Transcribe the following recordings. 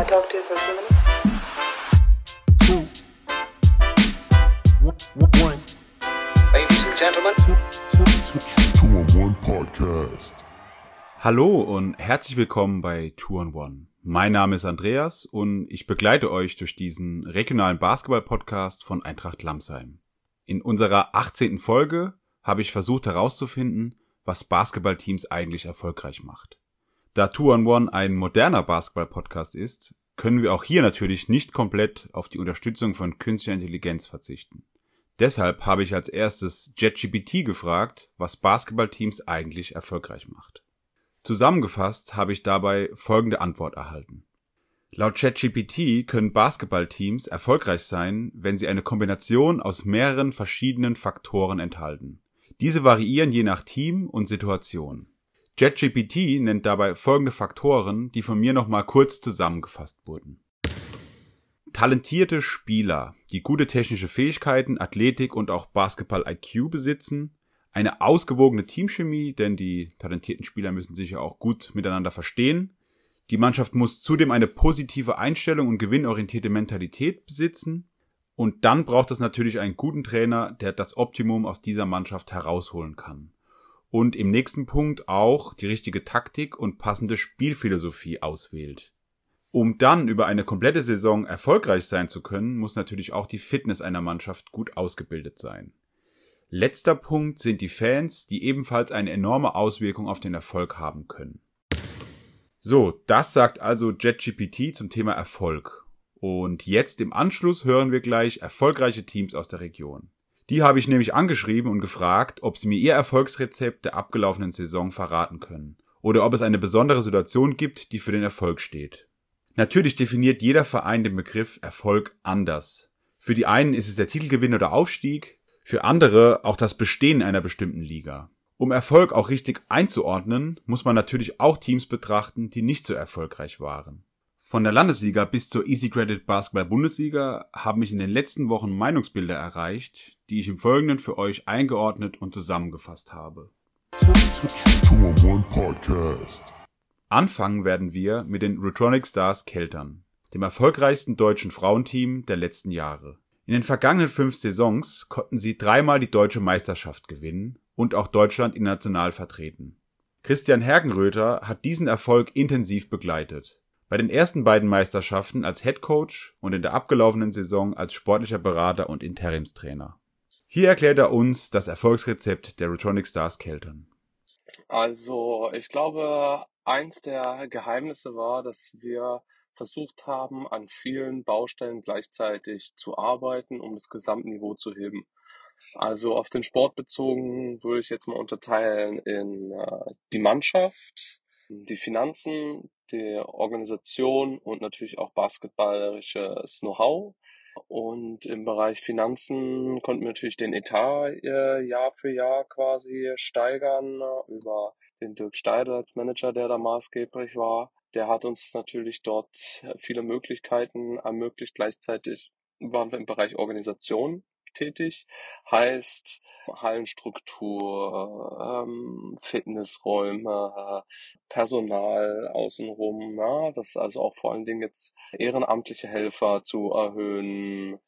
I talk to you for a few minutes? Hallo und herzlich willkommen bei Two on One. Mein Name ist Andreas und ich begleite euch durch diesen regionalen Basketball-Podcast von Eintracht Lamsheim. In unserer 18. Folge habe ich versucht herauszufinden, was Basketballteams eigentlich erfolgreich macht. Da Two on One ein moderner Basketball-Podcast ist, können wir auch hier natürlich nicht komplett auf die Unterstützung von künstlicher Intelligenz verzichten. Deshalb habe ich als erstes JetGPT gefragt, was Basketballteams eigentlich erfolgreich macht. Zusammengefasst habe ich dabei folgende Antwort erhalten. Laut ChatGPT können Basketballteams erfolgreich sein, wenn sie eine Kombination aus mehreren verschiedenen Faktoren enthalten. Diese variieren je nach Team und Situation. ChatGPT nennt dabei folgende Faktoren, die von mir nochmal kurz zusammengefasst wurden. Talentierte Spieler, die gute technische Fähigkeiten, Athletik und auch Basketball-IQ besitzen, eine ausgewogene Teamchemie, denn die talentierten Spieler müssen sich ja auch gut miteinander verstehen. Die Mannschaft muss zudem eine positive Einstellung und gewinnorientierte Mentalität besitzen. Und dann braucht es natürlich einen guten Trainer, der das Optimum aus dieser Mannschaft herausholen kann. Und im nächsten Punkt auch die richtige Taktik und passende Spielphilosophie auswählt. Um dann über eine komplette Saison erfolgreich sein zu können, muss natürlich auch die Fitness einer Mannschaft gut ausgebildet sein. Letzter Punkt sind die Fans, die ebenfalls eine enorme Auswirkung auf den Erfolg haben können. So, das sagt also JetGPT zum Thema Erfolg. Und jetzt im Anschluss hören wir gleich erfolgreiche Teams aus der Region. Die habe ich nämlich angeschrieben und gefragt, ob sie mir ihr Erfolgsrezept der abgelaufenen Saison verraten können oder ob es eine besondere Situation gibt, die für den Erfolg steht. Natürlich definiert jeder Verein den Begriff Erfolg anders. Für die einen ist es der Titelgewinn oder Aufstieg, für andere auch das Bestehen einer bestimmten Liga. Um Erfolg auch richtig einzuordnen, muss man natürlich auch Teams betrachten, die nicht so erfolgreich waren. Von der Landesliga bis zur Easy Credit Basketball Bundesliga haben mich in den letzten Wochen Meinungsbilder erreicht, die ich im Folgenden für euch eingeordnet und zusammengefasst habe. Anfangen werden wir mit den Rutronic Stars Keltern, dem erfolgreichsten deutschen Frauenteam der letzten Jahre. In den vergangenen fünf Saisons konnten sie dreimal die deutsche Meisterschaft gewinnen und auch Deutschland international vertreten. Christian Hergenröther hat diesen Erfolg intensiv begleitet. Bei den ersten beiden Meisterschaften als Head Coach und in der abgelaufenen Saison als sportlicher Berater und Interimstrainer. Hier erklärt er uns das Erfolgsrezept der Rutronic Stars Keltern. Also, ich glaube, eins der Geheimnisse war, dass wir versucht haben, an vielen Baustellen gleichzeitig zu arbeiten, um das Gesamtniveau zu heben. Also auf den Sport bezogen würde ich jetzt mal unterteilen in äh, die Mannschaft, die Finanzen, die Organisation und natürlich auch basketballerisches Know-how. Und im Bereich Finanzen konnten wir natürlich den Etat äh, Jahr für Jahr quasi steigern äh, über den Dirk Steidl als Manager, der da maßgeblich war. Der hat uns natürlich dort viele Möglichkeiten ermöglicht. Gleichzeitig waren wir im Bereich Organisation tätig, heißt Hallenstruktur, ähm, Fitnessräume, Personal außenrum, ja, das also auch vor allen Dingen jetzt ehrenamtliche Helfer zu erhöhen,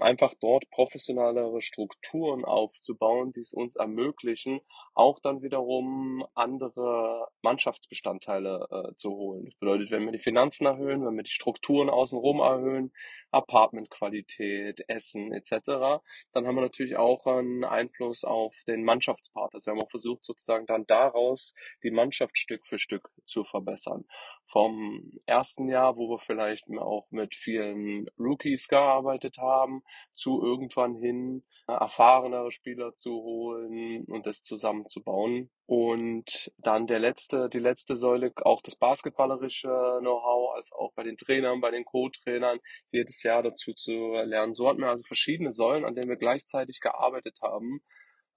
einfach dort professionellere Strukturen aufzubauen, die es uns ermöglichen, auch dann wiederum andere Mannschaftsbestandteile äh, zu holen. Das bedeutet, wenn wir die Finanzen erhöhen, wenn wir die Strukturen außenrum erhöhen, Apartmentqualität, Essen etc., dann haben wir natürlich auch einen Einfluss auf den Mannschaftspart. Also wir haben auch versucht, sozusagen dann daraus die Mannschaft Stück für Stück zu verbessern. Vom ersten Jahr, wo wir vielleicht auch mit vielen Rookies gearbeitet haben, zu irgendwann hin äh, erfahrenere Spieler zu holen und das zusammenzubauen. Und dann der letzte, die letzte Säule, auch das basketballerische Know-how, also auch bei den Trainern, bei den Co-Trainern, jedes Jahr dazu zu lernen. So hatten wir also verschiedene Säulen, an denen wir gleichzeitig gearbeitet haben,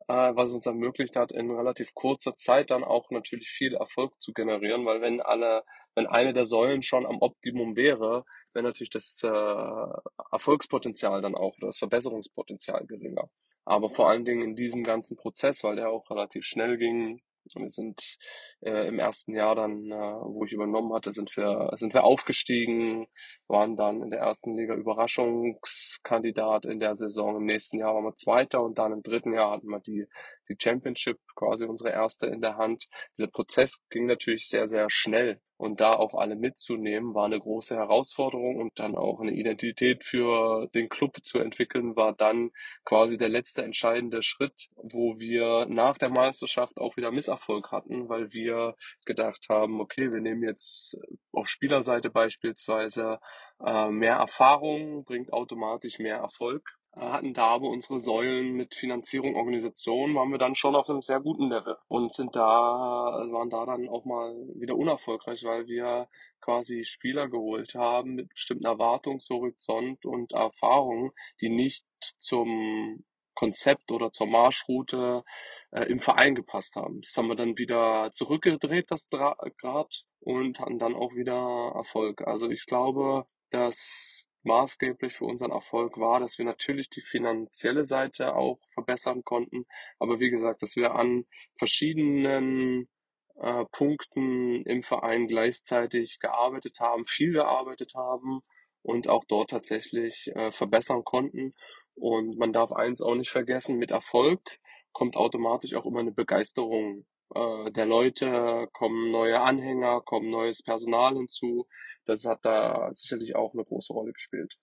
äh, was uns ermöglicht hat, in relativ kurzer Zeit dann auch natürlich viel Erfolg zu generieren, weil wenn alle, wenn eine der Säulen schon am Optimum wäre, wäre natürlich das äh, Erfolgspotenzial dann auch, oder das Verbesserungspotenzial geringer. Aber vor allen Dingen in diesem ganzen Prozess, weil der auch relativ schnell ging, Wir sind äh, im ersten Jahr dann, äh, wo ich übernommen hatte, sind wir, sind wir aufgestiegen, waren dann in der ersten Liga Überraschungskandidat in der Saison. Im nächsten Jahr waren wir Zweiter und dann im dritten Jahr hatten wir die, die Championship, quasi unsere erste in der Hand. Dieser Prozess ging natürlich sehr, sehr schnell. Und da auch alle mitzunehmen, war eine große Herausforderung und dann auch eine Identität für den Club zu entwickeln, war dann quasi der letzte entscheidende Schritt, wo wir nach der Meisterschaft auch wieder Misserfolg hatten, weil wir gedacht haben, okay, wir nehmen jetzt auf Spielerseite beispielsweise äh, mehr Erfahrung, bringt automatisch mehr Erfolg hatten da aber unsere Säulen mit Finanzierung, Organisation, waren wir dann schon auf einem sehr guten Level und sind da, waren da dann auch mal wieder unerfolgreich, weil wir quasi Spieler geholt haben mit bestimmten Erwartungshorizont und Erfahrungen, die nicht zum Konzept oder zur Marschroute äh, im Verein gepasst haben. Das haben wir dann wieder zurückgedreht, das Grad, und hatten dann auch wieder Erfolg. Also ich glaube, dass maßgeblich für unseren Erfolg war, dass wir natürlich die finanzielle Seite auch verbessern konnten, aber wie gesagt, dass wir an verschiedenen äh, Punkten im Verein gleichzeitig gearbeitet haben, viel gearbeitet haben und auch dort tatsächlich äh, verbessern konnten. Und man darf eins auch nicht vergessen, mit Erfolg kommt automatisch auch immer eine Begeisterung äh, der Leute, kommen neue Anhänger, kommen neues Personal hinzu. Das hat da sicherlich auch eine große Rolle gespielt.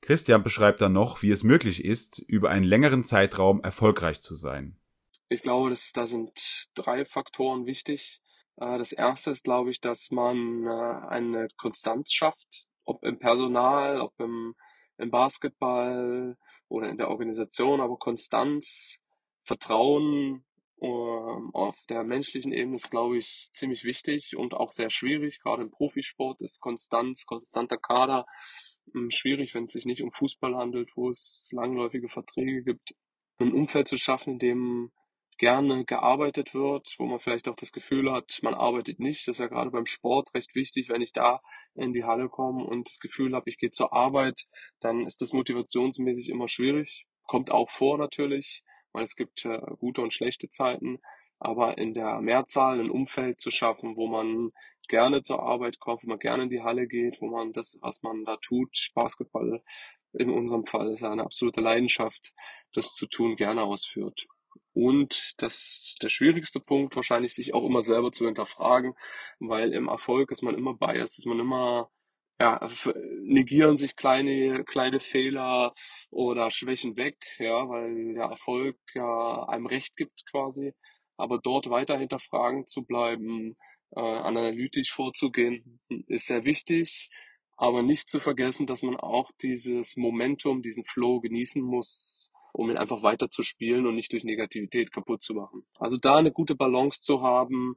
Christian beschreibt dann noch, wie es möglich ist, über einen längeren Zeitraum erfolgreich zu sein. Ich glaube, dass, da sind drei Faktoren wichtig. Äh, das erste ist, glaube ich, dass man äh, eine Konstanz schafft, ob im Personal, ob im, im Basketball oder in der Organisation, aber Konstanz, Vertrauen, ähm, auf der menschlichen Ebene ist, glaube ich, ziemlich wichtig und auch sehr schwierig. Gerade im Profisport ist Konstanz, konstanter Kader hm, schwierig, wenn es sich nicht um Fußball handelt, wo es langläufige Verträge gibt. Ein Umfeld zu schaffen, in dem gerne gearbeitet wird, wo man vielleicht auch das Gefühl hat, man arbeitet nicht. Das ist ja gerade beim Sport recht wichtig. Wenn ich da in die Halle komme und das Gefühl habe, ich gehe zur Arbeit, dann ist das motivationsmäßig immer schwierig. Kommt auch vor natürlich weil es gibt äh, gute und schlechte Zeiten, aber in der Mehrzahl ein Umfeld zu schaffen, wo man gerne zur Arbeit kommt, wo man gerne in die Halle geht, wo man das, was man da tut, Basketball in unserem Fall ist ja eine absolute Leidenschaft, das zu tun, gerne ausführt. Und das der schwierigste Punkt wahrscheinlich sich auch immer selber zu hinterfragen, weil im Erfolg ist man immer biased, ist man immer ja, negieren sich kleine, kleine Fehler oder Schwächen weg, ja, weil der Erfolg ja einem Recht gibt quasi. Aber dort weiter hinterfragen zu bleiben, äh, analytisch vorzugehen, ist sehr wichtig. Aber nicht zu vergessen, dass man auch dieses Momentum, diesen Flow genießen muss, um ihn einfach weiter zu spielen und nicht durch Negativität kaputt zu machen. Also da eine gute Balance zu haben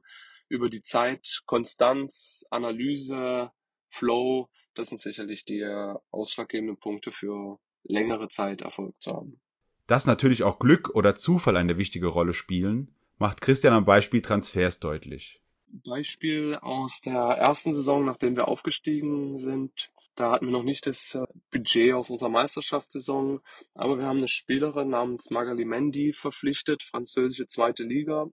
über die Zeit, Konstanz, Analyse, Flow, das sind sicherlich die äh, ausschlaggebenden Punkte für längere Zeit Erfolg zu haben. Dass natürlich auch Glück oder Zufall eine wichtige Rolle spielen, macht Christian am Beispiel Transfers deutlich. Beispiel aus der ersten Saison, nachdem wir aufgestiegen sind. Da hatten wir noch nicht das äh, Budget aus unserer Meisterschaftssaison, aber wir haben eine Spielerin namens Magali Mendy verpflichtet, französische zweite Liga,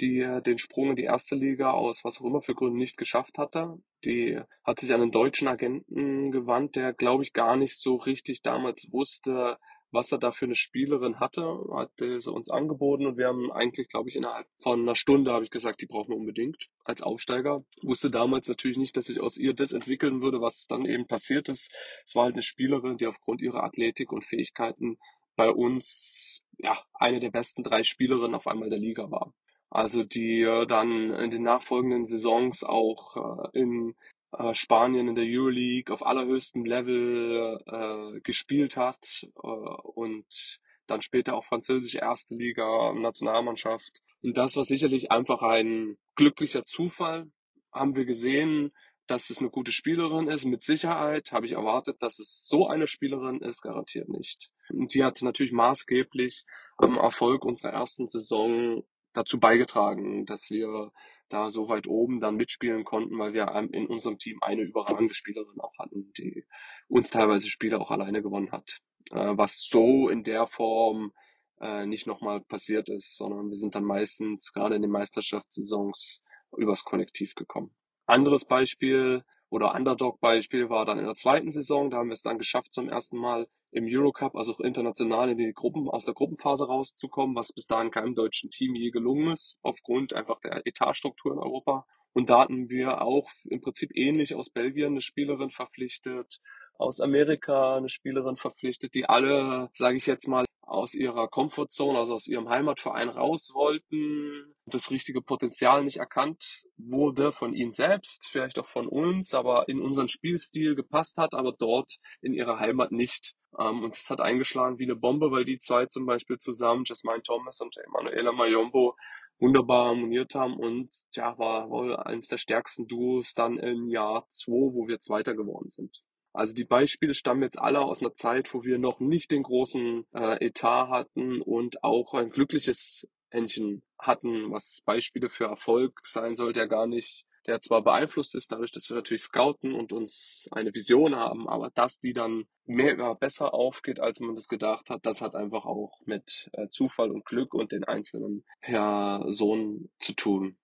die den Sprung in die erste Liga aus was auch immer für Gründen nicht geschafft hatte. Die hat sich an einen deutschen Agenten gewandt, der, glaube ich, gar nicht so richtig damals wusste, was er da für eine Spielerin hatte, hat sie uns angeboten und wir haben eigentlich, glaube ich, innerhalb von einer Stunde habe ich gesagt, die brauchen wir unbedingt als Aufsteiger. Wusste damals natürlich nicht, dass sich aus ihr das entwickeln würde, was dann eben passiert ist. Es war halt eine Spielerin, die aufgrund ihrer Athletik und Fähigkeiten bei uns ja eine der besten drei Spielerinnen auf einmal der Liga war. Also die äh, dann in den nachfolgenden Saisons auch äh, in äh, Spanien in der Euroleague auf allerhöchstem Level äh, gespielt hat äh, und dann später auch französische erste Liga, Nationalmannschaft. Und das war sicherlich einfach ein glücklicher Zufall. Haben wir gesehen, dass es eine gute Spielerin ist, mit Sicherheit. Habe ich erwartet, dass es so eine Spielerin ist, garantiert nicht. Und die hat natürlich maßgeblich am Erfolg unserer ersten Saison dazu beigetragen, dass wir da so weit oben dann mitspielen konnten, weil wir in unserem Team eine überragende Spielerin auch hatten, die uns teilweise Spiele auch alleine gewonnen hat. Äh, was so in der Form äh, nicht nochmal passiert ist, sondern wir sind dann meistens gerade in den Meisterschaftssaisons übers Kollektiv gekommen. Anderes Beispiel oder Underdog-Beispiel war dann in der zweiten Saison, da haben wir es dann geschafft, zum ersten Mal im Eurocup, also auch international in die Gruppen, aus der Gruppenphase rauszukommen, was bis dahin keinem deutschen Team je gelungen ist, aufgrund einfach der Etatstruktur in Europa. Und da hatten wir auch im Prinzip ähnlich aus Belgien eine Spielerin verpflichtet, aus Amerika eine Spielerin verpflichtet, die alle, sage ich jetzt mal, aus ihrer Comfortzone, also aus ihrem Heimatverein raus wollten, das richtige Potenzial nicht erkannt wurde von ihnen selbst, vielleicht auch von uns, aber in unseren Spielstil gepasst hat, aber dort in ihrer Heimat nicht. Ähm, und es hat eingeschlagen wie eine Bombe, weil die zwei zum Beispiel zusammen, Jasmine Thomas und Emanuela Mayombo, wunderbar harmoniert haben und ja, war wohl eines der stärksten Duos dann im Jahr 2, wo wir Zweiter geworden sind. Also die Beispiele stammen jetzt alle aus einer Zeit, wo wir noch nicht den großen äh, Etat hatten und auch ein glückliches Händchen hatten, was Beispiele für Erfolg sein sollte, ja gar nicht, der zwar beeinflusst ist dadurch, dass wir natürlich scouten und uns eine Vision haben, aber dass die dann mehr besser aufgeht, als man das gedacht hat, das hat einfach auch mit äh, Zufall und Glück und den einzelnen Personen zu tun.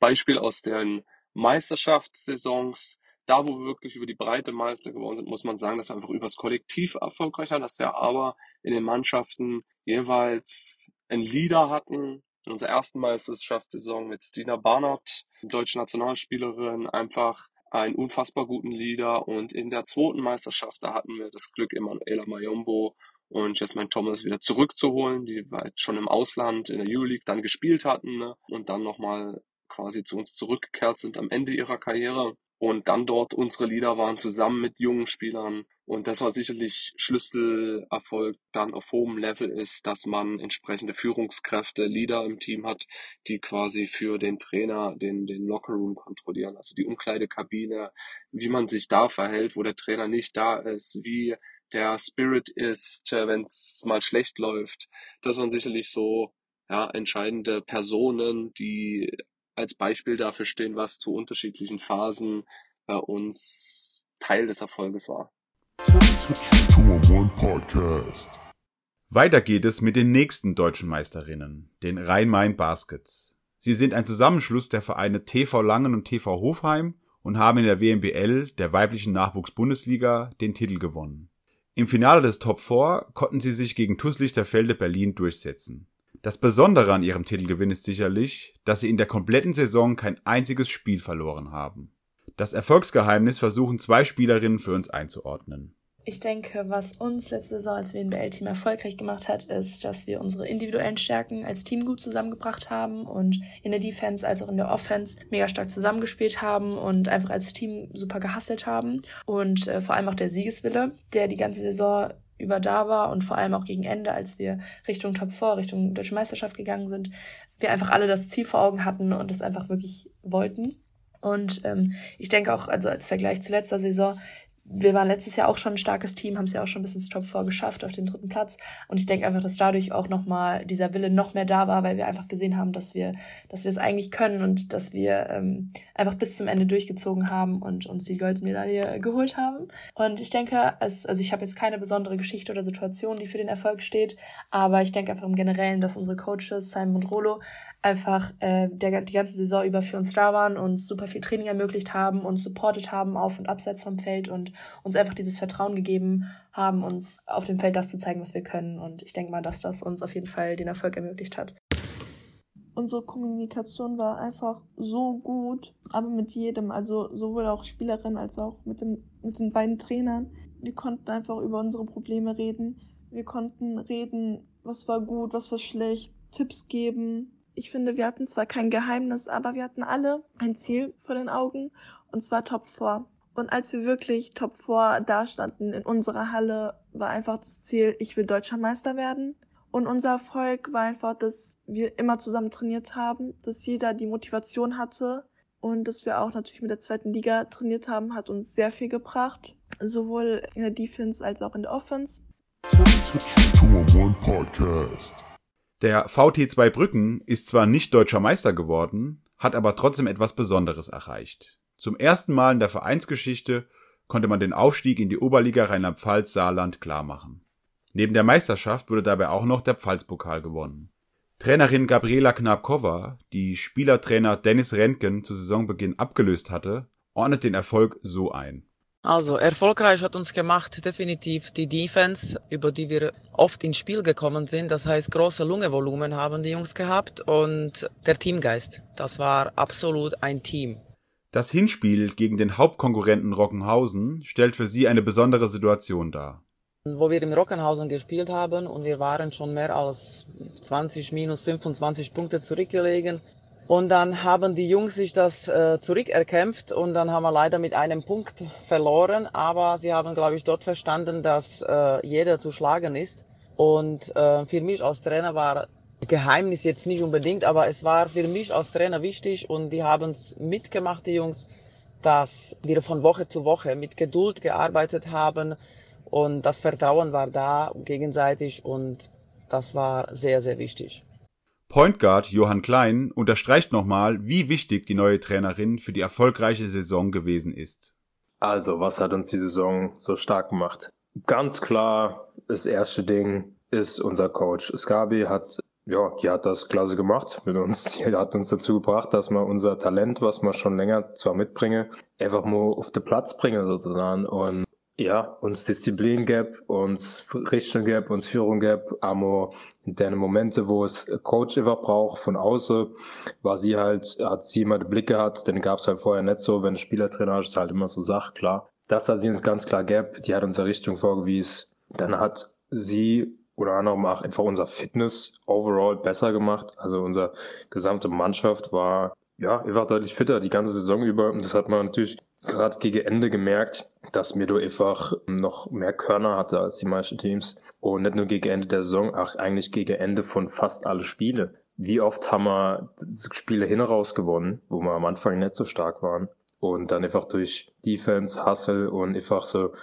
Beispiel aus den Meisterschaftssaisons da, wo wir wirklich über die Breite Meister geworden sind, muss man sagen, dass wir einfach übers Kollektiv erfolgreich waren, dass wir aber in den Mannschaften jeweils einen Leader hatten. In unserer ersten Meisterschaftssaison mit Stina Barnard, deutsche Nationalspielerin, einfach einen unfassbar guten Leader. Und in der zweiten Meisterschaft, da hatten wir das Glück, Emanuela Mayombo und Jasmine Thomas wieder zurückzuholen, die halt schon im Ausland in der Euroleague dann gespielt hatten ne? und dann nochmal quasi zu uns zurückgekehrt sind am Ende ihrer Karriere und dann dort unsere Lieder waren zusammen mit jungen Spielern. Und das war sicherlich Schlüsselerfolg dann auf hohem Level ist, dass man entsprechende Führungskräfte, Leader im Team hat, die quasi für den Trainer den, den Lockerroom kontrollieren. Also die Umkleidekabine, wie man sich da verhält, wo der Trainer nicht da ist, wie der Spirit ist, äh, wenn es mal schlecht läuft. Das waren sicherlich so ja, entscheidende Personen, die als Beispiel dafür stehen, was zu unterschiedlichen Phasen bei uns Teil des Erfolges war. Weiter geht es mit den nächsten deutschen Meisterinnen, den Rhein-Main Baskets. Sie sind ein Zusammenschluss der Vereine TV Langen und TV Hofheim und haben in der WMBL, der weiblichen Nachwuchs-Bundesliga, den Titel gewonnen. Im Finale des Top 4 konnten sie sich gegen TuS Lichterfelde Berlin durchsetzen. Das Besondere an ihrem Titelgewinn ist sicherlich, dass sie in der kompletten Saison kein einziges Spiel verloren haben. Das Erfolgsgeheimnis versuchen zwei Spielerinnen für uns einzuordnen. Ich denke, was uns letzte Saison als WNBL-Team erfolgreich gemacht hat, ist, dass wir unsere individuellen Stärken als Team gut zusammengebracht haben und in der Defense als auch in der Offense mega stark zusammengespielt haben und einfach als Team super gehasselt haben. Und äh, vor allem auch der Siegeswille, der die ganze Saison über da war und vor allem auch gegen Ende, als wir Richtung Top 4, Richtung Deutsche Meisterschaft gegangen sind, wir einfach alle das Ziel vor Augen hatten und es einfach wirklich wollten. Und ähm, ich denke auch, also als Vergleich zu letzter Saison, wir waren letztes Jahr auch schon ein starkes Team, haben es ja auch schon bis ins Top 4 geschafft auf den dritten Platz. Und ich denke einfach, dass dadurch auch nochmal dieser Wille noch mehr da war, weil wir einfach gesehen haben, dass wir, dass wir es eigentlich können und dass wir ähm, einfach bis zum Ende durchgezogen haben und uns die Goldmedaille geholt haben. Und ich denke, es, also ich habe jetzt keine besondere Geschichte oder Situation, die für den Erfolg steht, aber ich denke einfach im Generellen, dass unsere Coaches, Simon und Rolo, einfach äh, der, die ganze Saison über für uns da waren, uns super viel Training ermöglicht haben, uns supportet haben auf und abseits vom Feld und uns einfach dieses Vertrauen gegeben haben, uns auf dem Feld das zu zeigen, was wir können. Und ich denke mal, dass das uns auf jeden Fall den Erfolg ermöglicht hat. Unsere Kommunikation war einfach so gut, aber mit jedem, also sowohl auch Spielerinnen als auch mit, dem, mit den beiden Trainern. Wir konnten einfach über unsere Probleme reden. Wir konnten reden, was war gut, was war schlecht, Tipps geben, ich finde, wir hatten zwar kein Geheimnis, aber wir hatten alle ein Ziel vor den Augen und zwar Top 4. Und als wir wirklich Top 4 dastanden in unserer Halle, war einfach das Ziel, ich will deutscher Meister werden. Und unser Erfolg war einfach, dass wir immer zusammen trainiert haben, dass jeder die Motivation hatte und dass wir auch natürlich mit der zweiten Liga trainiert haben, hat uns sehr viel gebracht, sowohl in der Defense als auch in der Offense. Podcast. Der VT2 Brücken ist zwar nicht deutscher Meister geworden, hat aber trotzdem etwas Besonderes erreicht. Zum ersten Mal in der Vereinsgeschichte konnte man den Aufstieg in die Oberliga Rheinland-Pfalz-Saarland klarmachen. Neben der Meisterschaft wurde dabei auch noch der Pfalzpokal gewonnen. Trainerin Gabriela Knabkova, die Spielertrainer Dennis Rentgen zu Saisonbeginn abgelöst hatte, ordnet den Erfolg so ein. Also erfolgreich hat uns gemacht definitiv die Defense, über die wir oft ins Spiel gekommen sind. Das heißt, große Lungevolumen haben die Jungs gehabt und der Teamgeist. Das war absolut ein Team. Das Hinspiel gegen den Hauptkonkurrenten Rockenhausen stellt für sie eine besondere Situation dar. Wo wir im Rockenhausen gespielt haben und wir waren schon mehr als 20 minus 25 Punkte zurückgelegen. Und dann haben die Jungs sich das äh, zurückerkämpft und dann haben wir leider mit einem Punkt verloren. Aber sie haben, glaube ich, dort verstanden, dass äh, jeder zu schlagen ist. Und äh, für mich als Trainer war Geheimnis jetzt nicht unbedingt, aber es war für mich als Trainer wichtig und die haben es mitgemacht, die Jungs, dass wir von Woche zu Woche mit Geduld gearbeitet haben und das Vertrauen war da gegenseitig und das war sehr, sehr wichtig. Point Guard Johann Klein unterstreicht nochmal, wie wichtig die neue Trainerin für die erfolgreiche Saison gewesen ist. Also, was hat uns die Saison so stark gemacht? Ganz klar, das erste Ding ist unser Coach. Skabi hat, ja, die hat das klasse gemacht mit uns. Die hat uns dazu gebracht, dass wir unser Talent, was wir schon länger zwar mitbringen, einfach mal auf den Platz bringen sozusagen. Und ja, uns Disziplin gab, uns Richtung gab, uns Führung gab, aber in den Momente, wo es Coach einfach braucht von außen, war sie halt, hat sie immer die Blicke gehabt, denn gab es halt vorher nicht so, wenn der Spielertrainer ist, halt immer so Sache, klar. Das hat sie uns ganz klar gab, die hat unsere Richtung vorgewiesen. Dann hat sie oder anderem auch einfach unser Fitness overall besser gemacht. Also unsere gesamte Mannschaft war ja einfach deutlich fitter die ganze Saison über. Und das hat man natürlich gerade gegen Ende gemerkt, dass Mirdo einfach noch mehr Körner hatte als die meisten Teams. Und nicht nur gegen Ende der Saison, auch eigentlich gegen Ende von fast alle Spiele. Wie oft haben wir Spiele hin raus gewonnen, wo wir am Anfang nicht so stark waren. Und dann einfach durch Defense, Hustle und einfach so,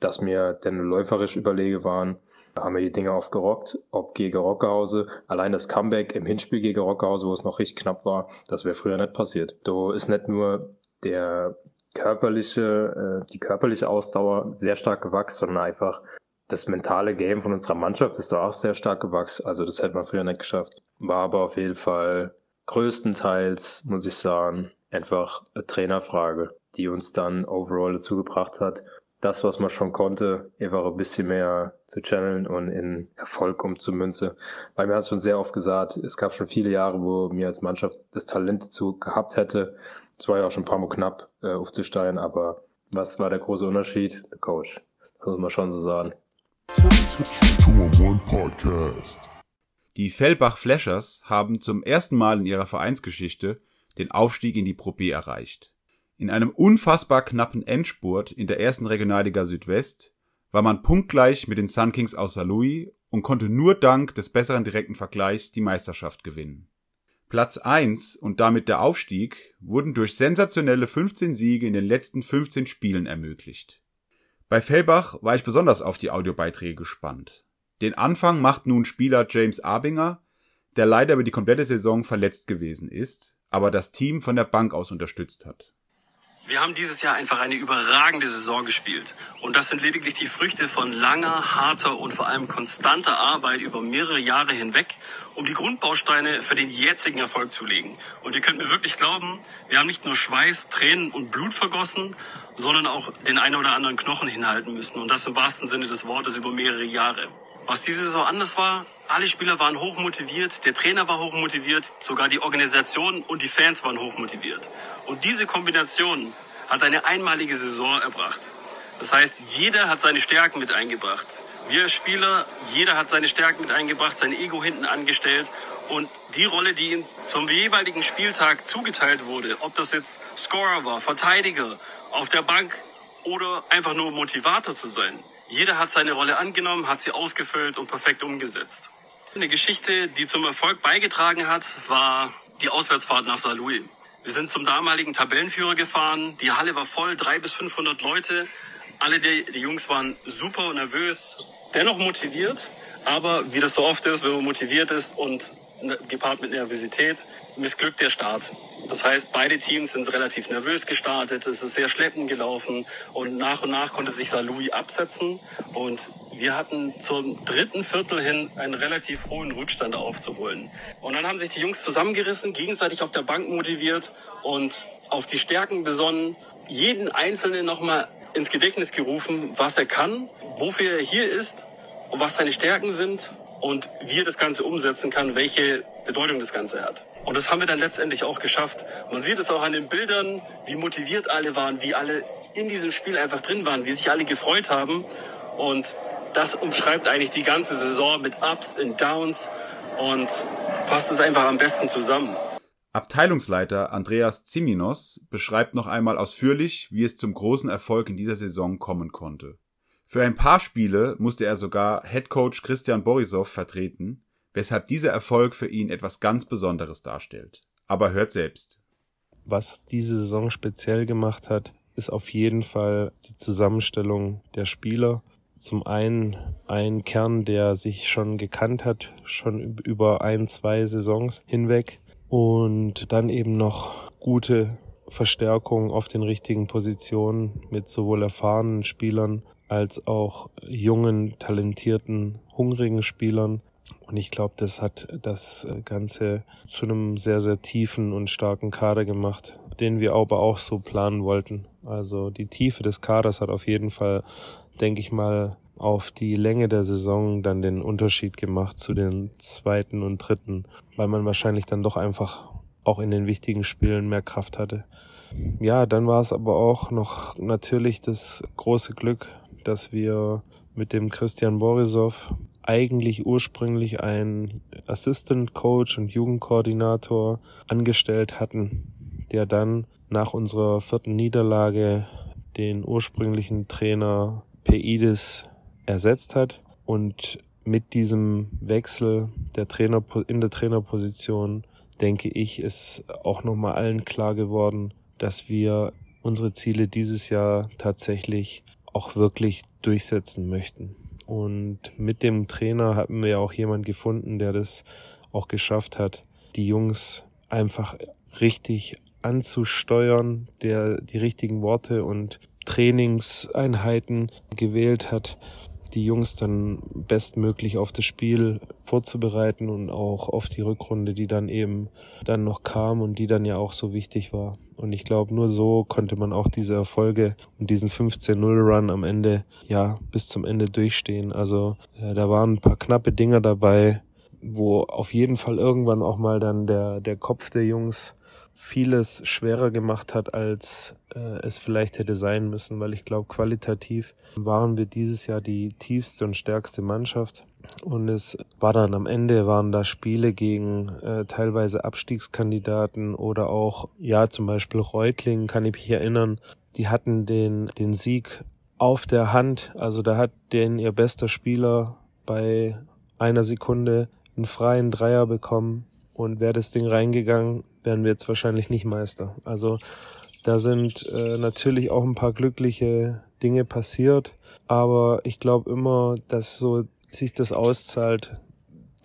dass wir dann läuferisch überlege waren, haben wir die Dinge aufgerockt, ob gegen Rockerhause. Allein das Comeback im Hinspiel gegen Rockerhause, wo es noch richtig knapp war, das wäre früher nicht passiert. Da ist nicht nur der körperliche, äh, die körperliche Ausdauer sehr stark gewachsen, sondern einfach das mentale Game von unserer Mannschaft ist da auch sehr stark gewachsen. Also das hätte man früher nicht geschafft. War aber auf jeden Fall größtenteils, muss ich sagen, einfach eine Trainerfrage, die uns dann overall dazu gebracht hat, das, was man schon konnte, einfach ein bisschen mehr zu channeln und in Erfolg umzumünzen. Weil mir hat es schon sehr oft gesagt, es gab schon viele Jahre, wo mir als Mannschaft das Talent dazu gehabt hätte, es ja auch schon ein paar Mal knapp äh, aufzusteigen, aber was war der große Unterschied? Der Coach. Das muss man schon so sagen. Die Fellbach Flashers haben zum ersten Mal in ihrer Vereinsgeschichte den Aufstieg in die Pro B erreicht. In einem unfassbar knappen Endspurt in der ersten Regionalliga Südwest war man punktgleich mit den Sun Kings aus Saarlouis und konnte nur dank des besseren direkten Vergleichs die Meisterschaft gewinnen. Platz 1 und damit der Aufstieg wurden durch sensationelle 15 Siege in den letzten 15 Spielen ermöglicht. Bei Fellbach war ich besonders auf die Audiobeiträge gespannt. Den Anfang macht nun Spieler James Abinger, der leider über die komplette Saison verletzt gewesen ist, aber das Team von der Bank aus unterstützt hat. Wir haben dieses Jahr einfach eine überragende Saison gespielt. Und das sind lediglich die Früchte von langer, harter und vor allem konstanter Arbeit über mehrere Jahre hinweg, um die Grundbausteine für den jetzigen Erfolg zu legen. Und ihr könnt mir wirklich glauben, wir haben nicht nur Schweiß, Tränen und Blut vergossen, sondern auch den einen oder anderen Knochen hinhalten müssen. Und das im wahrsten Sinne des Wortes über mehrere Jahre. Was diese Saison anders war, alle Spieler waren hochmotiviert, der Trainer war hochmotiviert, sogar die Organisation und die Fans waren hochmotiviert. Und diese Kombination hat eine einmalige Saison erbracht. Das heißt, jeder hat seine Stärken mit eingebracht. Wir Spieler, jeder hat seine Stärken mit eingebracht, sein Ego hinten angestellt und die Rolle, die ihm zum jeweiligen Spieltag zugeteilt wurde, ob das jetzt Scorer war, Verteidiger, auf der Bank oder einfach nur Motivator zu sein. Jeder hat seine Rolle angenommen, hat sie ausgefüllt und perfekt umgesetzt. Eine Geschichte, die zum Erfolg beigetragen hat, war die Auswärtsfahrt nach Saarlouis. Wir sind zum damaligen Tabellenführer gefahren. Die Halle war voll, drei bis 500 Leute. Alle die, die Jungs waren super nervös, dennoch motiviert. Aber wie das so oft ist, wenn man motiviert ist und gepaart mit Nervosität, missglückt der Start. Das heißt, beide Teams sind relativ nervös gestartet, es ist sehr schleppend gelaufen und nach und nach konnte sich Salui absetzen und wir hatten zum dritten Viertel hin einen relativ hohen Rückstand aufzuholen. Und dann haben sich die Jungs zusammengerissen, gegenseitig auf der Bank motiviert und auf die Stärken besonnen, jeden Einzelnen nochmal ins Gedächtnis gerufen, was er kann, wofür er hier ist und was seine Stärken sind und wie er das Ganze umsetzen kann, welche Bedeutung das Ganze hat. Und das haben wir dann letztendlich auch geschafft. Man sieht es auch an den Bildern, wie motiviert alle waren, wie alle in diesem Spiel einfach drin waren, wie sich alle gefreut haben. Und das umschreibt eigentlich die ganze Saison mit Ups und Downs und fasst es einfach am besten zusammen. Abteilungsleiter Andreas Ziminos beschreibt noch einmal ausführlich, wie es zum großen Erfolg in dieser Saison kommen konnte. Für ein paar Spiele musste er sogar Headcoach Christian Borisov vertreten, weshalb dieser Erfolg für ihn etwas ganz Besonderes darstellt. Aber hört selbst. Was diese Saison speziell gemacht hat, ist auf jeden Fall die Zusammenstellung der Spieler. Zum einen ein Kern, der sich schon gekannt hat, schon über ein, zwei Saisons hinweg. Und dann eben noch gute Verstärkung auf den richtigen Positionen mit sowohl erfahrenen Spielern als auch jungen, talentierten, hungrigen Spielern. Und ich glaube, das hat das Ganze zu einem sehr, sehr tiefen und starken Kader gemacht, den wir aber auch so planen wollten. Also die Tiefe des Kaders hat auf jeden Fall, denke ich mal, auf die Länge der Saison dann den Unterschied gemacht zu den zweiten und dritten, weil man wahrscheinlich dann doch einfach auch in den wichtigen Spielen mehr Kraft hatte. Ja, dann war es aber auch noch natürlich das große Glück, dass wir mit dem Christian Borisov eigentlich ursprünglich einen Assistant Coach und Jugendkoordinator angestellt hatten, der dann nach unserer vierten Niederlage den ursprünglichen Trainer Peidis ersetzt hat und mit diesem Wechsel der Trainer in der Trainerposition denke ich, ist auch nochmal allen klar geworden, dass wir unsere Ziele dieses Jahr tatsächlich auch wirklich durchsetzen möchten. Und mit dem Trainer hatten wir auch jemand gefunden, der das auch geschafft hat, die Jungs einfach richtig anzusteuern, der die richtigen Worte und Trainingseinheiten gewählt hat, die Jungs dann bestmöglich auf das Spiel vorzubereiten und auch auf die Rückrunde, die dann eben dann noch kam und die dann ja auch so wichtig war. Und ich glaube, nur so konnte man auch diese Erfolge und diesen 15-0-Run am Ende, ja, bis zum Ende durchstehen. Also ja, da waren ein paar knappe Dinger dabei, wo auf jeden Fall irgendwann auch mal dann der, der Kopf der Jungs vieles schwerer gemacht hat, als äh, es vielleicht hätte sein müssen, weil ich glaube, qualitativ waren wir dieses Jahr die tiefste und stärkste Mannschaft. Und es war dann am Ende, waren da Spiele gegen äh, teilweise Abstiegskandidaten oder auch, ja, zum Beispiel Reutlingen, kann ich mich erinnern, die hatten den, den Sieg auf der Hand. Also da hat den ihr bester Spieler bei einer Sekunde einen freien Dreier bekommen und wäre das Ding reingegangen, wären wir jetzt wahrscheinlich nicht Meister. Also da sind äh, natürlich auch ein paar glückliche Dinge passiert, aber ich glaube immer, dass so sich das auszahlt,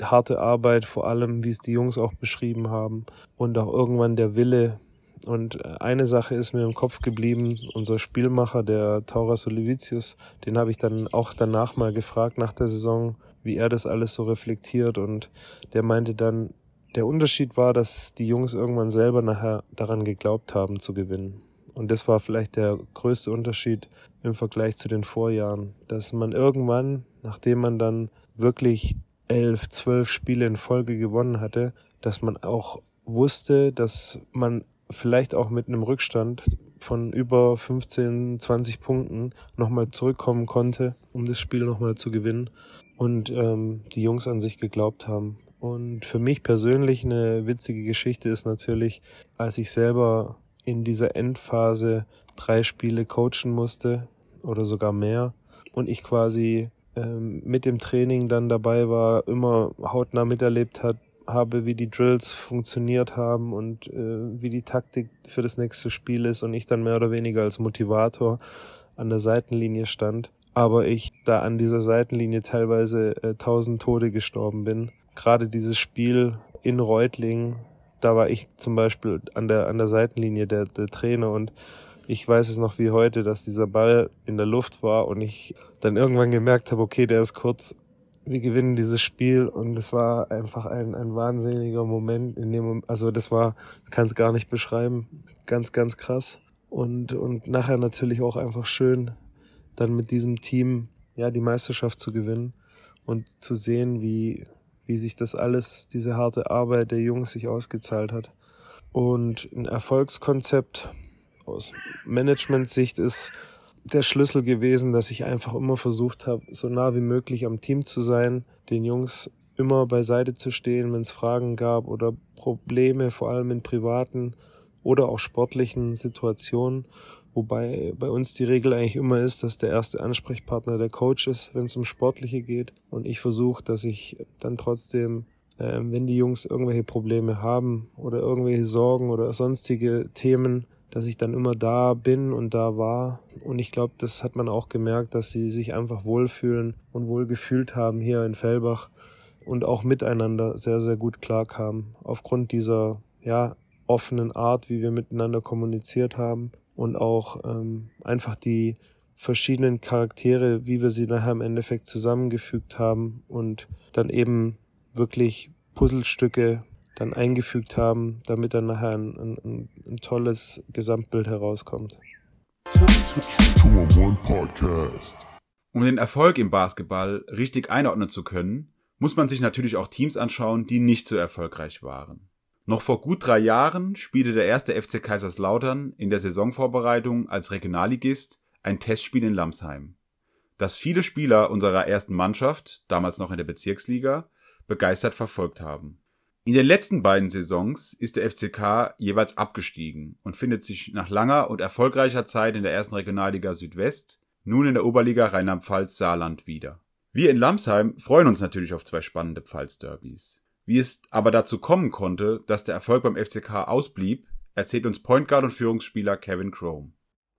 harte Arbeit vor allem, wie es die Jungs auch beschrieben haben und auch irgendwann der Wille. Und äh, eine Sache ist mir im Kopf geblieben, unser Spielmacher, der Tauras Olivicius, den habe ich dann auch danach mal gefragt nach der Saison, wie er das alles so reflektiert. Und der meinte dann, der Unterschied war, dass die Jungs irgendwann selber nachher daran geglaubt haben zu gewinnen. Und das war vielleicht der größte Unterschied im Vergleich zu den Vorjahren, dass man irgendwann, nachdem man dann wirklich elf, zwölf Spiele in Folge gewonnen hatte, dass man auch wusste, dass man vielleicht auch mit einem Rückstand von über 15, 20 Punkten nochmal zurückkommen konnte, um das Spiel nochmal zu gewinnen und ähm, die Jungs an sich geglaubt haben. Und für mich persönlich eine witzige Geschichte ist natürlich, als ich selber in dieser Endphase drei Spiele coachen musste oder sogar mehr und ich quasi ähm, mit dem Training dann dabei war, immer hautnah miterlebt hat, habe, wie die Drills funktioniert haben und äh, wie die Taktik für das nächste Spiel ist und ich dann mehr oder weniger als Motivator an der Seitenlinie stand. Aber ich da an dieser Seitenlinie teilweise äh, tausend Tode gestorben bin gerade dieses Spiel in Reutling, da war ich zum Beispiel an der, an der Seitenlinie der, der Trainer und Ich weiß es noch wie heute, dass dieser Ball in der Luft war und ich dann irgendwann gemerkt habe, okay, der ist kurz, wir gewinnen dieses Spiel und es war einfach ein, ein wahnsinniger Moment in dem, also das war, kann es gar nicht beschreiben, ganz, ganz krass und, und nachher natürlich auch einfach schön, dann mit diesem Team, ja, die Meisterschaft zu gewinnen und zu sehen, wie, wie sich das alles, diese harte Arbeit der Jungs sich ausgezahlt hat. Und ein Erfolgskonzept aus Management-Sicht ist der Schlüssel gewesen, dass ich einfach immer versucht habe, so nah wie möglich am Team zu sein, den Jungs immer beiseite zu stehen, wenn es Fragen gab oder Probleme, vor allem in privaten oder auch sportlichen Situationen. Wobei bei uns die Regel eigentlich immer ist, dass der erste Ansprechpartner der Coach ist, wenn es um Sportliche geht. Und ich versuche, dass ich dann trotzdem, äh, wenn die Jungs irgendwelche Probleme haben oder irgendwelche Sorgen oder sonstige Themen, dass ich dann immer da bin und da war. Und ich glaube, das hat man auch gemerkt, dass sie sich einfach wohlfühlen und wohl gefühlt haben hier in Fellbach und auch miteinander sehr, sehr gut klarkamen. Aufgrund dieser, ja, offenen Art, wie wir miteinander kommuniziert haben und auch ähm, einfach die verschiedenen Charaktere, wie wir sie nachher im Endeffekt zusammengefügt haben und dann eben wirklich Puzzlestücke dann eingefügt haben, damit dann nachher ein, ein, ein tolles Gesamtbild herauskommt. Um den Erfolg im Basketball richtig einordnen zu können, muss man sich natürlich auch Teams anschauen, die nicht so erfolgreich waren. Noch vor gut drei Jahren spielte der erste FC Kaiserslautern in der Saisonvorbereitung als Regionalligist ein Testspiel in Lamsheim, das viele Spieler unserer ersten Mannschaft, damals noch in der Bezirksliga, begeistert verfolgt haben. In den letzten beiden Saisons ist der FCK jeweils abgestiegen und findet sich nach langer und erfolgreicher Zeit in der ersten Regionalliga Südwest nun in der Oberliga Rheinland-Pfalz Saarland wieder. Wir in Lamsheim freuen uns natürlich auf zwei spannende Pfalz-Derbys. Wie es aber dazu kommen konnte, dass der Erfolg beim FCK ausblieb, erzählt uns Point Guard und Führungsspieler Kevin Chrome.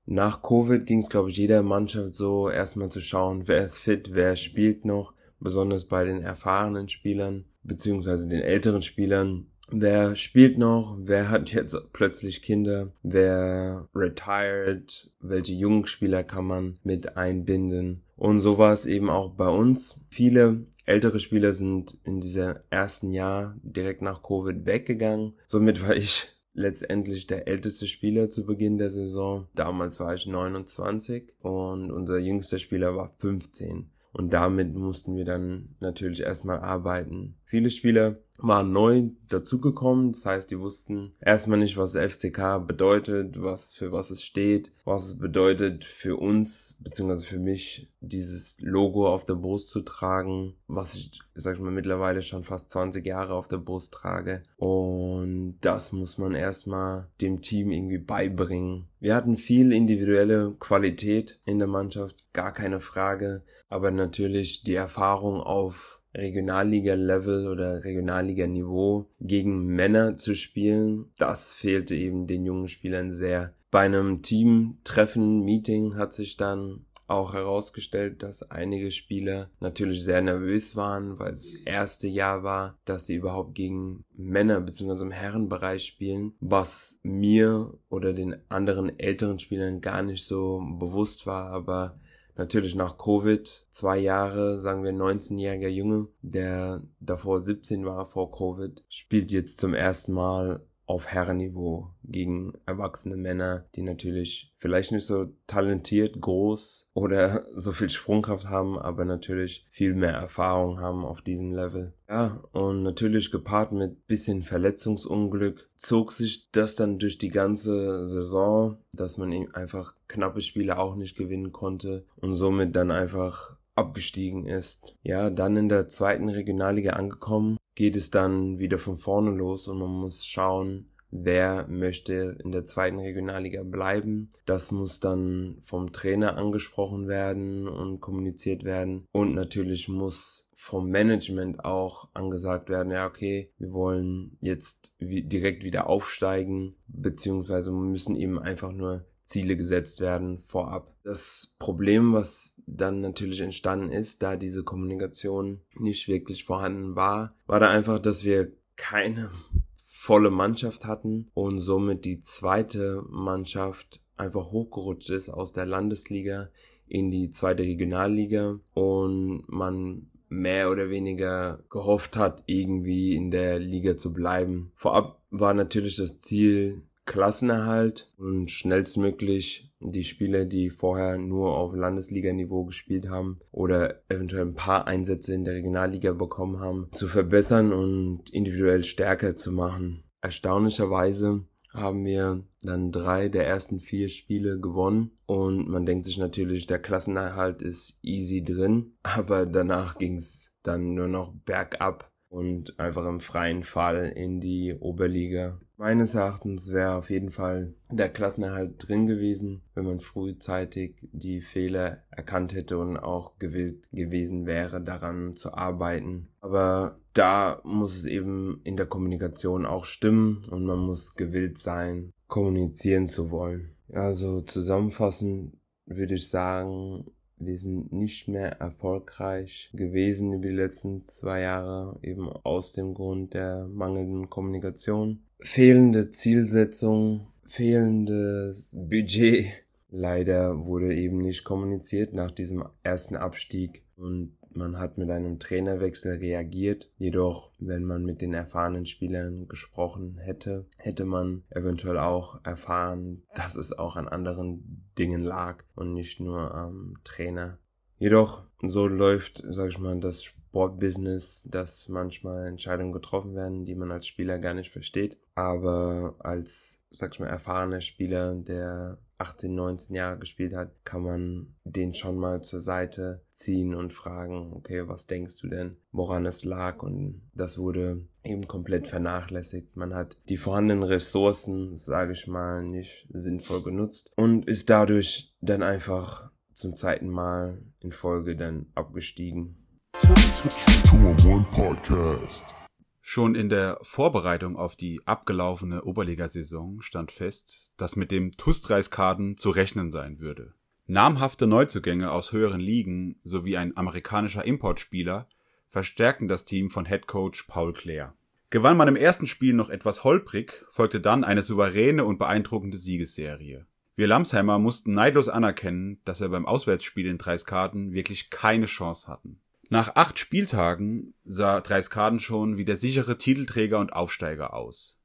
Nach Covid ging es, glaube ich, jeder Mannschaft so, erstmal zu schauen, wer ist fit, wer spielt noch, besonders bei den erfahrenen Spielern, beziehungsweise den älteren Spielern. Wer spielt noch? Wer hat jetzt plötzlich Kinder? Wer retired? Welche jungen Spieler kann man mit einbinden? Und so war es eben auch bei uns. Viele ältere Spieler sind in dieser ersten Jahr direkt nach Covid weggegangen. Somit war ich letztendlich der älteste Spieler zu Beginn der Saison. Damals war ich 29 und unser jüngster Spieler war 15. Und damit mussten wir dann natürlich erstmal arbeiten. Viele Spieler waren neu dazugekommen, das heißt, die wussten erstmal nicht, was FCK bedeutet, was für was es steht, was es bedeutet für uns beziehungsweise für mich dieses Logo auf der Brust zu tragen, was ich, sag ich mal, mittlerweile schon fast 20 Jahre auf der Brust trage. Und das muss man erstmal dem Team irgendwie beibringen. Wir hatten viel individuelle Qualität in der Mannschaft, gar keine Frage, aber natürlich die Erfahrung auf Regionalliga-Level oder Regionalliga-Niveau gegen Männer zu spielen, das fehlte eben den jungen Spielern sehr. Bei einem Teamtreffen, Meeting hat sich dann auch herausgestellt, dass einige Spieler natürlich sehr nervös waren, weil es erste Jahr war, dass sie überhaupt gegen Männer bzw. im Herrenbereich spielen, was mir oder den anderen älteren Spielern gar nicht so bewusst war, aber Natürlich nach Covid, zwei Jahre, sagen wir 19-jähriger Junge, der davor 17 war vor Covid, spielt jetzt zum ersten Mal auf Herrenniveau gegen erwachsene Männer, die natürlich vielleicht nicht so talentiert, groß oder so viel Sprungkraft haben, aber natürlich viel mehr Erfahrung haben auf diesem Level. Ja, und natürlich gepaart mit bisschen Verletzungsunglück zog sich das dann durch die ganze Saison, dass man einfach knappe Spiele auch nicht gewinnen konnte und somit dann einfach abgestiegen ist. Ja, dann in der zweiten Regionalliga angekommen, geht es dann wieder von vorne los und man muss schauen, wer möchte in der zweiten Regionalliga bleiben. Das muss dann vom Trainer angesprochen werden und kommuniziert werden. Und natürlich muss vom Management auch angesagt werden, ja, okay, wir wollen jetzt direkt wieder aufsteigen, beziehungsweise müssen eben einfach nur Ziele gesetzt werden vorab. Das Problem, was dann natürlich entstanden ist, da diese Kommunikation nicht wirklich vorhanden war, war da einfach, dass wir keine volle Mannschaft hatten und somit die zweite Mannschaft einfach hochgerutscht ist aus der Landesliga in die zweite Regionalliga und man mehr oder weniger gehofft hat, irgendwie in der Liga zu bleiben. Vorab war natürlich das Ziel Klassenerhalt und schnellstmöglich die Spieler, die vorher nur auf Landesliganiveau gespielt haben oder eventuell ein paar Einsätze in der Regionalliga bekommen haben, zu verbessern und individuell stärker zu machen. Erstaunlicherweise haben wir dann drei der ersten vier Spiele gewonnen und man denkt sich natürlich, der Klassenerhalt ist easy drin, aber danach ging es dann nur noch bergab und einfach im freien Fall in die Oberliga. Meines Erachtens wäre auf jeden Fall der Klassenerhalt drin gewesen, wenn man frühzeitig die Fehler erkannt hätte und auch gewillt gewesen wäre, daran zu arbeiten. Aber da muss es eben in der Kommunikation auch stimmen und man muss gewillt sein, kommunizieren zu wollen. Also zusammenfassend würde ich sagen, wir sind nicht mehr erfolgreich gewesen über die letzten zwei Jahre, eben aus dem Grund der mangelnden Kommunikation. Fehlende Zielsetzung, fehlendes Budget. Leider wurde eben nicht kommuniziert nach diesem ersten Abstieg und man hat mit einem Trainerwechsel reagiert. Jedoch, wenn man mit den erfahrenen Spielern gesprochen hätte, hätte man eventuell auch erfahren, dass es auch an anderen Dingen lag und nicht nur am Trainer. Jedoch, so läuft, sag ich mal, das Sportbusiness, dass manchmal Entscheidungen getroffen werden, die man als Spieler gar nicht versteht. Aber als, sag ich mal, erfahrener Spieler, der 18, 19 Jahre gespielt hat, kann man den schon mal zur Seite ziehen und fragen, okay, was denkst du denn, woran es lag? Und das wurde eben komplett vernachlässigt. Man hat die vorhandenen Ressourcen, sage ich mal, nicht sinnvoll genutzt und ist dadurch dann einfach zum zweiten Mal in Folge dann abgestiegen. Schon in der Vorbereitung auf die abgelaufene Oberligasaison stand fest, dass mit dem TUS-Reiskaden zu rechnen sein würde. Namhafte Neuzugänge aus höheren Ligen sowie ein amerikanischer Importspieler verstärkten das Team von Headcoach Paul Clare. Gewann man im ersten Spiel noch etwas holprig, folgte dann eine souveräne und beeindruckende Siegesserie. Wir Lamsheimer mussten neidlos anerkennen, dass wir beim Auswärtsspiel in Dreiskaden wirklich keine Chance hatten. Nach acht Spieltagen sah Dreiskaden schon wie der sichere Titelträger und Aufsteiger aus.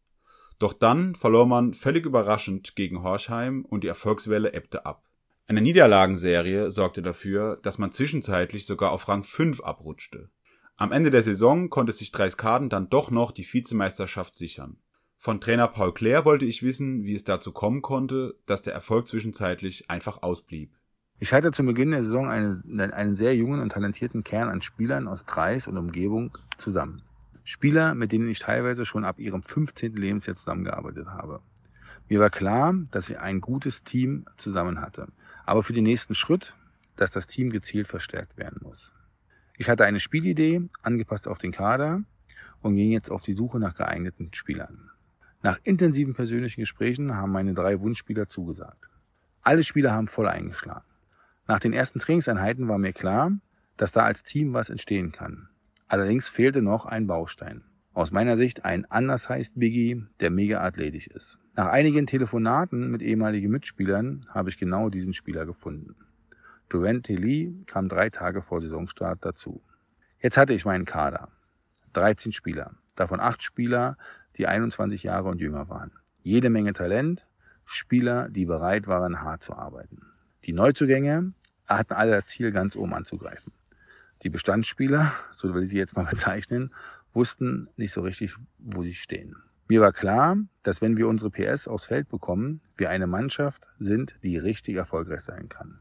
Doch dann verlor man völlig überraschend gegen Horchheim und die Erfolgswelle ebbte ab. Eine Niederlagenserie sorgte dafür, dass man zwischenzeitlich sogar auf Rang 5 abrutschte. Am Ende der Saison konnte sich Dreiskaden dann doch noch die Vizemeisterschaft sichern. Von Trainer Paul Claire wollte ich wissen, wie es dazu kommen konnte, dass der Erfolg zwischenzeitlich einfach ausblieb. Ich hatte zu Beginn der Saison einen, einen sehr jungen und talentierten Kern an Spielern aus Dreis und Umgebung zusammen. Spieler, mit denen ich teilweise schon ab ihrem 15. Lebensjahr zusammengearbeitet habe. Mir war klar, dass ich ein gutes Team zusammen hatte, aber für den nächsten Schritt, dass das Team gezielt verstärkt werden muss. Ich hatte eine Spielidee, angepasst auf den Kader, und ging jetzt auf die Suche nach geeigneten Spielern. Nach intensiven persönlichen Gesprächen haben meine drei Wunschspieler zugesagt. Alle Spieler haben voll eingeschlagen. Nach den ersten Trainingseinheiten war mir klar, dass da als Team was entstehen kann. Allerdings fehlte noch ein Baustein. Aus meiner Sicht ein anders heißt Biggie, der mega athletisch ist. Nach einigen Telefonaten mit ehemaligen Mitspielern habe ich genau diesen Spieler gefunden. Durant Lee kam drei Tage vor Saisonstart dazu. Jetzt hatte ich meinen Kader. 13 Spieler, davon 8 Spieler die 21 Jahre und jünger waren. Jede Menge Talent, Spieler, die bereit waren, hart zu arbeiten. Die Neuzugänge hatten alle das Ziel, ganz oben anzugreifen. Die Bestandsspieler, so will ich sie jetzt mal bezeichnen, wussten nicht so richtig, wo sie stehen. Mir war klar, dass wenn wir unsere PS aufs Feld bekommen, wir eine Mannschaft sind, die richtig erfolgreich sein kann.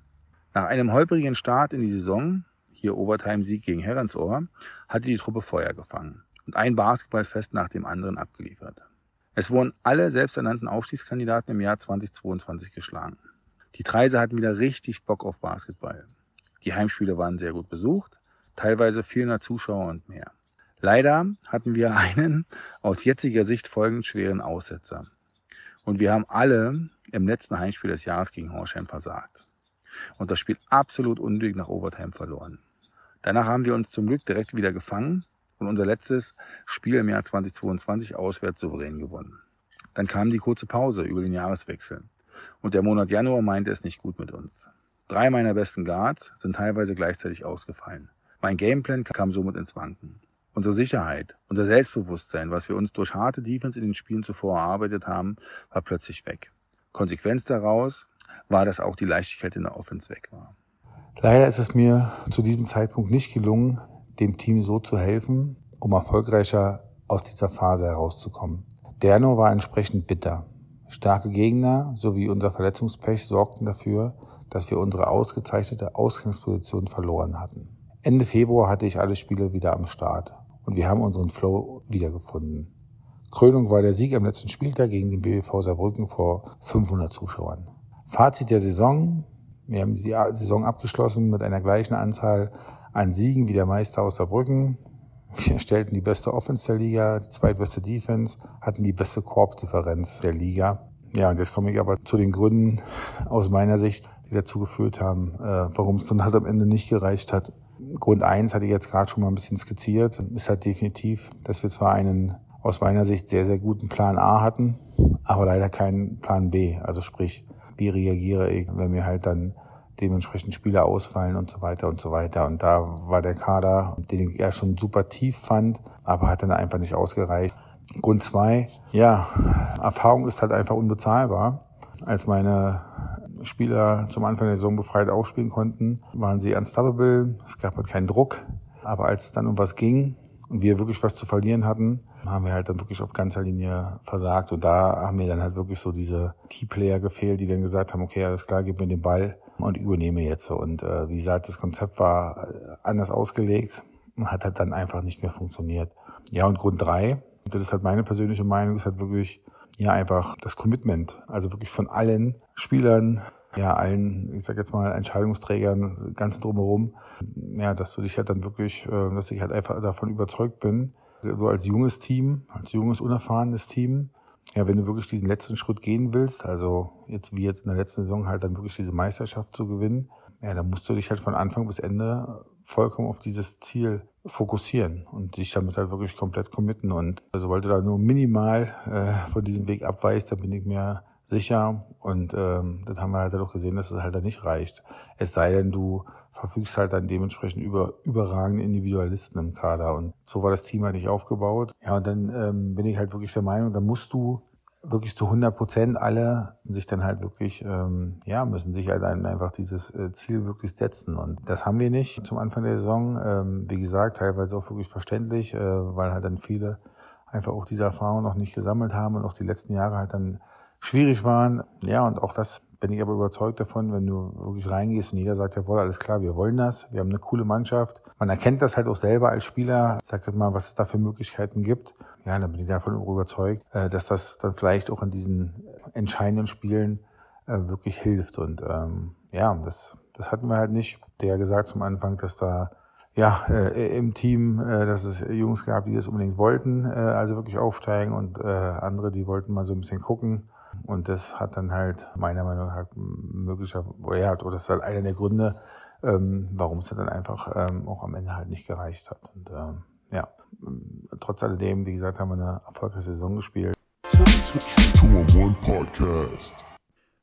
Nach einem holprigen Start in die Saison, hier Overtime-Sieg gegen Herrensohr, hatte die Truppe Feuer gefangen und ein Basketballfest nach dem anderen abgeliefert. Es wurden alle selbsternannten Aufstiegskandidaten im Jahr 2022 geschlagen. Die Treise hatten wieder richtig Bock auf Basketball. Die Heimspiele waren sehr gut besucht, teilweise 400 Zuschauer und mehr. Leider hatten wir einen aus jetziger Sicht folgend schweren Aussetzer. Und wir haben alle im letzten Heimspiel des Jahres gegen Horsham versagt. Und das Spiel absolut unnötig nach Overtime verloren. Danach haben wir uns zum Glück direkt wieder gefangen und unser letztes Spiel im Jahr 2022 auswärts souverän gewonnen. Dann kam die kurze Pause über den Jahreswechsel. Und der Monat Januar meinte es nicht gut mit uns. Drei meiner besten Guards sind teilweise gleichzeitig ausgefallen. Mein Gameplan kam somit ins Wanken. Unsere Sicherheit, unser Selbstbewusstsein, was wir uns durch harte Defense in den Spielen zuvor erarbeitet haben, war plötzlich weg. Konsequenz daraus war, dass auch die Leichtigkeit in der Offense weg war. Leider ist es mir zu diesem Zeitpunkt nicht gelungen, dem Team so zu helfen, um erfolgreicher aus dieser Phase herauszukommen. Der Januar war entsprechend bitter. Starke Gegner sowie unser Verletzungspech sorgten dafür, dass wir unsere ausgezeichnete Ausgangsposition verloren hatten. Ende Februar hatte ich alle Spiele wieder am Start und wir haben unseren Flow wiedergefunden. Krönung war der Sieg am letzten Spieltag gegen den BBV Saarbrücken vor 500 Zuschauern. Fazit der Saison. Wir haben die Saison abgeschlossen mit einer gleichen Anzahl an Siegen wie der Meister aus Saarbrücken. Wir stellten die beste Offense der Liga, die zweitbeste Defense, hatten die beste Korbdifferenz der Liga. Ja, und jetzt komme ich aber zu den Gründen aus meiner Sicht, die dazu geführt haben, äh, warum es dann halt am Ende nicht gereicht hat, Grund eins hatte ich jetzt gerade schon mal ein bisschen skizziert, ist halt definitiv, dass wir zwar einen aus meiner Sicht sehr, sehr guten Plan A hatten, aber leider keinen Plan B. Also sprich, wie reagiere ich, wenn mir halt dann dementsprechend Spieler ausfallen und so weiter und so weiter. Und da war der Kader, den ja schon super tief fand, aber hat dann einfach nicht ausgereicht. Grund zwei, ja, Erfahrung ist halt einfach unbezahlbar. Als meine Spieler zum Anfang der Saison befreit aufspielen konnten, waren sie unstoppable. Es gab halt keinen Druck. Aber als es dann um was ging und wir wirklich was zu verlieren hatten, haben wir halt dann wirklich auf ganzer Linie versagt. Und da haben mir dann halt wirklich so diese Keyplayer gefehlt, die dann gesagt haben, okay, alles klar, gib mir den Ball und übernehme jetzt. Und äh, wie gesagt, das Konzept war anders ausgelegt und hat halt dann einfach nicht mehr funktioniert. Ja, und Grund drei, das ist halt meine persönliche Meinung, ist halt wirklich ja einfach das Commitment, also wirklich von allen Spielern, ja, allen, ich sag jetzt mal, Entscheidungsträgern, ganz drumherum, ja, dass du dich halt dann wirklich, äh, dass ich halt einfach davon überzeugt bin, du als junges Team, als junges, unerfahrenes Team, ja, wenn du wirklich diesen letzten Schritt gehen willst, also jetzt wie jetzt in der letzten Saison halt dann wirklich diese Meisterschaft zu gewinnen, ja, dann musst du dich halt von Anfang bis Ende vollkommen auf dieses Ziel fokussieren und dich damit halt wirklich komplett committen. Und sobald du da nur minimal äh, von diesem Weg abweichst, dann bin ich mir sicher. Und ähm, das haben wir halt auch gesehen, dass es halt dann nicht reicht. Es sei denn, du verfügst halt dann dementsprechend über überragende Individualisten im Kader. Und so war das Team halt nicht aufgebaut. Ja, und dann ähm, bin ich halt wirklich der Meinung, da musst du wirklich zu 100 Prozent alle sich dann halt wirklich, ähm, ja, müssen sich halt einfach dieses äh, Ziel wirklich setzen. Und das haben wir nicht zum Anfang der Saison. Ähm, wie gesagt, teilweise auch wirklich verständlich, äh, weil halt dann viele einfach auch diese Erfahrung noch nicht gesammelt haben und auch die letzten Jahre halt dann schwierig waren. Ja, und auch das bin ich aber überzeugt davon, wenn du wirklich reingehst und jeder sagt, jawohl, alles klar, wir wollen das, wir haben eine coole Mannschaft. Man erkennt das halt auch selber als Spieler, sagt jetzt mal, was es da für Möglichkeiten gibt. Ja, dann bin ich davon überzeugt, äh, dass das dann vielleicht auch in diesen entscheidenden Spielen äh, wirklich hilft. Und ähm, ja, das, das hatten wir halt nicht. Der gesagt zum Anfang, dass da ja, äh, im Team, äh, dass es Jungs gab, die das unbedingt wollten, äh, also wirklich aufsteigen und äh, andere, die wollten mal so ein bisschen gucken. Und das hat dann halt meiner Meinung nach möglicherweise, oder ja, oder das ist halt einer der Gründe, ähm, warum es dann einfach ähm, auch am Ende halt nicht gereicht hat. Und ähm, ja, trotz alledem, wie gesagt, haben wir eine erfolgreiche Saison gespielt.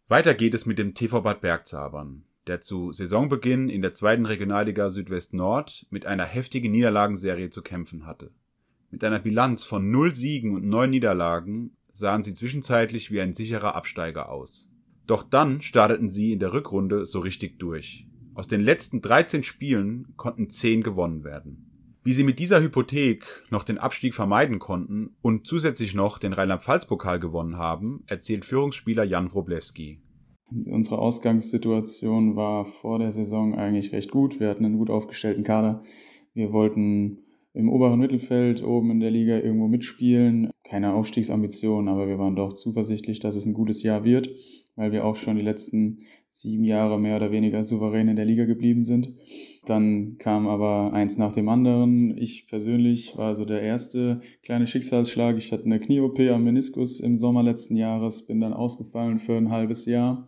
Weiter geht es mit dem TV Bad Bergzabern, der zu Saisonbeginn in der zweiten Regionalliga Südwest Nord mit einer heftigen Niederlagenserie zu kämpfen hatte. Mit einer Bilanz von null Siegen und neun Niederlagen sahen sie zwischenzeitlich wie ein sicherer Absteiger aus. Doch dann starteten sie in der Rückrunde so richtig durch. Aus den letzten 13 Spielen konnten 10 gewonnen werden. Wie sie mit dieser Hypothek noch den Abstieg vermeiden konnten und zusätzlich noch den Rheinland-Pfalz-Pokal gewonnen haben, erzählt Führungsspieler Jan Wroblewski. Unsere Ausgangssituation war vor der Saison eigentlich recht gut. Wir hatten einen gut aufgestellten Kader. Wir wollten im oberen Mittelfeld oben in der Liga irgendwo mitspielen. Keine Aufstiegsambitionen, aber wir waren doch zuversichtlich, dass es ein gutes Jahr wird, weil wir auch schon die letzten sieben Jahre mehr oder weniger souverän in der Liga geblieben sind. Dann kam aber eins nach dem anderen. Ich persönlich war so der erste kleine Schicksalsschlag. Ich hatte eine Knie-OP am Meniskus im Sommer letzten Jahres, bin dann ausgefallen für ein halbes Jahr.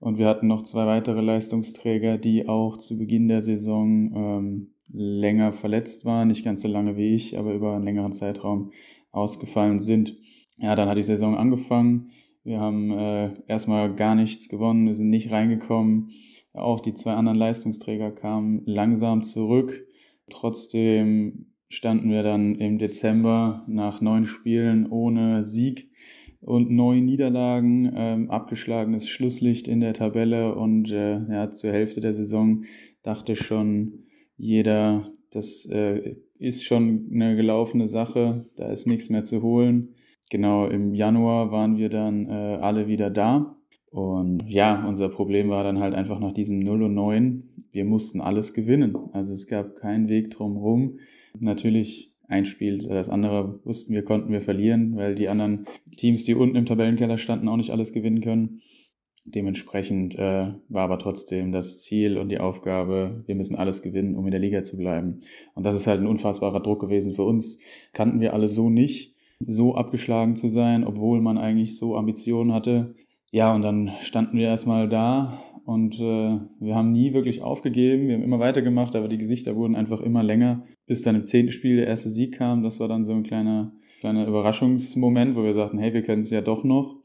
Und wir hatten noch zwei weitere Leistungsträger, die auch zu Beginn der Saison ähm, länger verletzt waren, nicht ganz so lange wie ich, aber über einen längeren Zeitraum ausgefallen sind. Ja, dann hat die Saison angefangen. Wir haben äh, erstmal gar nichts gewonnen, wir sind nicht reingekommen. Auch die zwei anderen Leistungsträger kamen langsam zurück. Trotzdem standen wir dann im Dezember nach neun Spielen ohne Sieg und neun Niederlagen, ähm, abgeschlagenes Schlusslicht in der Tabelle und äh, ja, zur Hälfte der Saison dachte schon jeder, das äh, ist schon eine gelaufene Sache, da ist nichts mehr zu holen. Genau, im Januar waren wir dann äh, alle wieder da. Und ja, unser Problem war dann halt einfach nach diesem 0 und 9, wir mussten alles gewinnen. Also es gab keinen Weg drum rum. Natürlich ein Spiel, das andere wussten wir, konnten wir verlieren, weil die anderen Teams, die unten im Tabellenkeller standen, auch nicht alles gewinnen können. Dementsprechend äh, war aber trotzdem das Ziel und die Aufgabe, wir müssen alles gewinnen, um in der Liga zu bleiben. Und das ist halt ein unfassbarer Druck gewesen für uns. Kannten wir alle so nicht, so abgeschlagen zu sein, obwohl man eigentlich so Ambitionen hatte. Ja, und dann standen wir erstmal da und äh, wir haben nie wirklich aufgegeben. Wir haben immer weitergemacht, aber die Gesichter wurden einfach immer länger, bis dann im zehnten Spiel der erste Sieg kam. Das war dann so ein kleiner, kleiner Überraschungsmoment, wo wir sagten, hey, wir können es ja doch noch.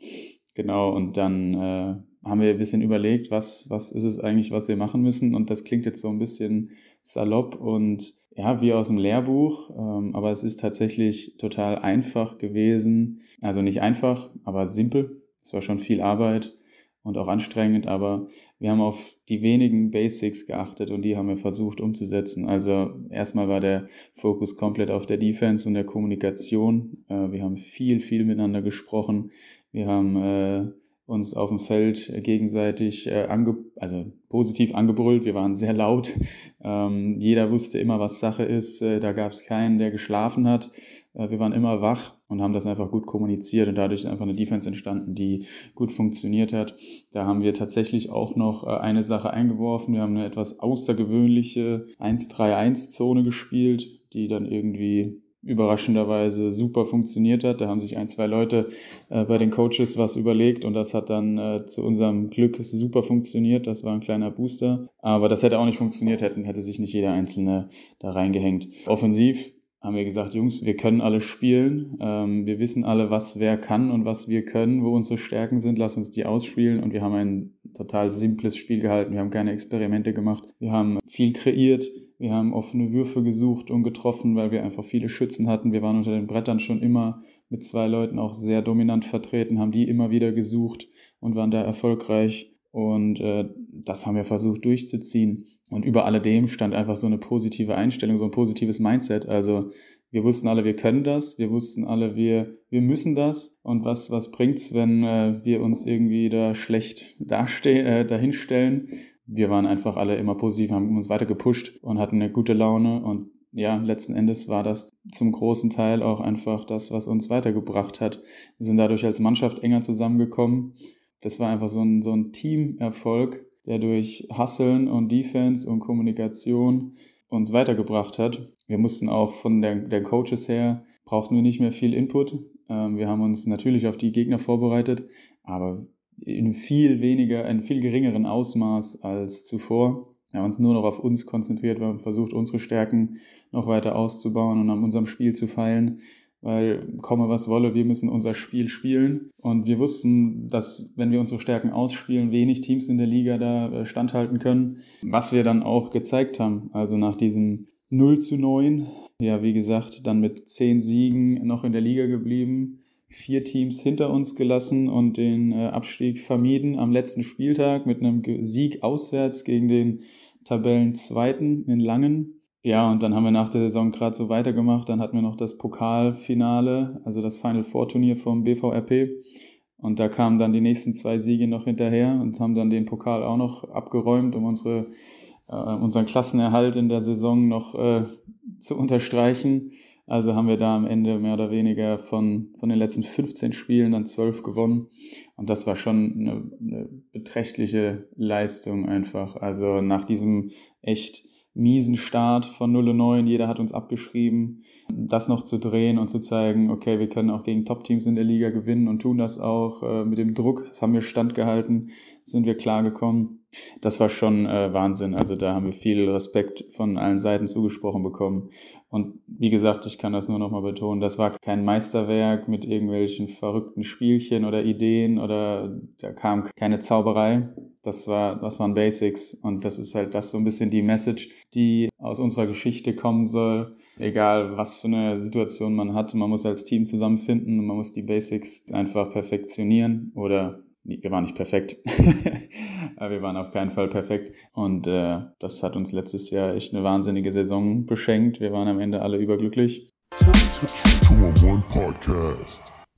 Genau, und dann äh, haben wir ein bisschen überlegt, was, was ist es eigentlich, was wir machen müssen. Und das klingt jetzt so ein bisschen salopp und ja, wie aus dem Lehrbuch, ähm, aber es ist tatsächlich total einfach gewesen. Also nicht einfach, aber simpel. Es war schon viel Arbeit und auch anstrengend, aber wir haben auf die wenigen Basics geachtet und die haben wir versucht umzusetzen. Also erstmal war der Fokus komplett auf der Defense und der Kommunikation. Äh, wir haben viel, viel miteinander gesprochen. Wir haben äh, uns auf dem Feld gegenseitig äh, ange also positiv angebrüllt. Wir waren sehr laut. Ähm, jeder wusste immer, was Sache ist. Äh, da gab es keinen, der geschlafen hat. Äh, wir waren immer wach und haben das einfach gut kommuniziert und dadurch ist einfach eine Defense entstanden, die gut funktioniert hat. Da haben wir tatsächlich auch noch äh, eine Sache eingeworfen. Wir haben eine etwas außergewöhnliche 1-3-1-Zone gespielt, die dann irgendwie überraschenderweise super funktioniert hat. Da haben sich ein, zwei Leute äh, bei den Coaches was überlegt und das hat dann äh, zu unserem Glück super funktioniert. Das war ein kleiner Booster. Aber das hätte auch nicht funktioniert, hätten, hätte sich nicht jeder Einzelne da reingehängt. Offensiv haben wir gesagt, Jungs, wir können alle spielen. Ähm, wir wissen alle, was wer kann und was wir können, wo unsere Stärken sind. Lass uns die ausspielen. Und wir haben ein total simples Spiel gehalten. Wir haben keine Experimente gemacht. Wir haben viel kreiert. Wir haben offene Würfe gesucht und getroffen, weil wir einfach viele Schützen hatten. Wir waren unter den Brettern schon immer mit zwei Leuten auch sehr dominant vertreten, haben die immer wieder gesucht und waren da erfolgreich. Und äh, das haben wir versucht durchzuziehen. Und über alledem stand einfach so eine positive Einstellung, so ein positives Mindset. Also wir wussten alle, wir können das, wir wussten alle, wir, wir müssen das. Und was, was bringt's, wenn äh, wir uns irgendwie da schlecht dastehen, äh, dahinstellen? Wir waren einfach alle immer positiv, haben uns weiter gepusht und hatten eine gute Laune. Und ja, letzten Endes war das zum großen Teil auch einfach das, was uns weitergebracht hat. Wir sind dadurch als Mannschaft enger zusammengekommen. Das war einfach so ein, so ein Teamerfolg, der durch Hasseln und Defense und Kommunikation uns weitergebracht hat. Wir mussten auch von der, der Coaches her, brauchten wir nicht mehr viel Input. Ähm, wir haben uns natürlich auf die Gegner vorbereitet, aber in viel weniger, in viel geringeren Ausmaß als zuvor. Wir haben uns nur noch auf uns konzentriert, wir haben versucht, unsere Stärken noch weiter auszubauen und an unserem Spiel zu feilen weil komme was wolle, wir müssen unser Spiel spielen. Und wir wussten, dass wenn wir unsere Stärken ausspielen, wenig Teams in der Liga da äh, standhalten können, was wir dann auch gezeigt haben. Also nach diesem 0 zu 9, ja, wie gesagt, dann mit zehn Siegen noch in der Liga geblieben, vier Teams hinter uns gelassen und den äh, Abstieg vermieden am letzten Spieltag mit einem Sieg auswärts gegen den Tabellenzweiten in Langen ja, und dann haben wir nach der Saison gerade so weitergemacht. Dann hatten wir noch das Pokalfinale, also das Final Four Turnier vom BVRP. Und da kamen dann die nächsten zwei Siege noch hinterher und haben dann den Pokal auch noch abgeräumt, um unsere, äh, unseren Klassenerhalt in der Saison noch äh, zu unterstreichen. Also haben wir da am Ende mehr oder weniger von, von den letzten 15 Spielen dann 12 gewonnen. Und das war schon eine, eine beträchtliche Leistung einfach. Also nach diesem echt miesen Start von 0 und 9, jeder hat uns abgeschrieben, das noch zu drehen und zu zeigen, okay, wir können auch gegen Top-Teams in der Liga gewinnen und tun das auch äh, mit dem Druck, das haben wir standgehalten, sind wir klargekommen. Das war schon äh, Wahnsinn. Also da haben wir viel Respekt von allen Seiten zugesprochen bekommen. Und wie gesagt, ich kann das nur nochmal betonen, das war kein Meisterwerk mit irgendwelchen verrückten Spielchen oder Ideen oder da kam keine Zauberei. Das war, das waren Basics und das ist halt das so ein bisschen die Message, die aus unserer Geschichte kommen soll. Egal, was für eine Situation man hat, man muss als Team zusammenfinden und man muss die Basics einfach perfektionieren oder wir waren nicht perfekt, aber wir waren auf keinen Fall perfekt. Und äh, das hat uns letztes Jahr echt eine wahnsinnige Saison beschenkt. Wir waren am Ende alle überglücklich.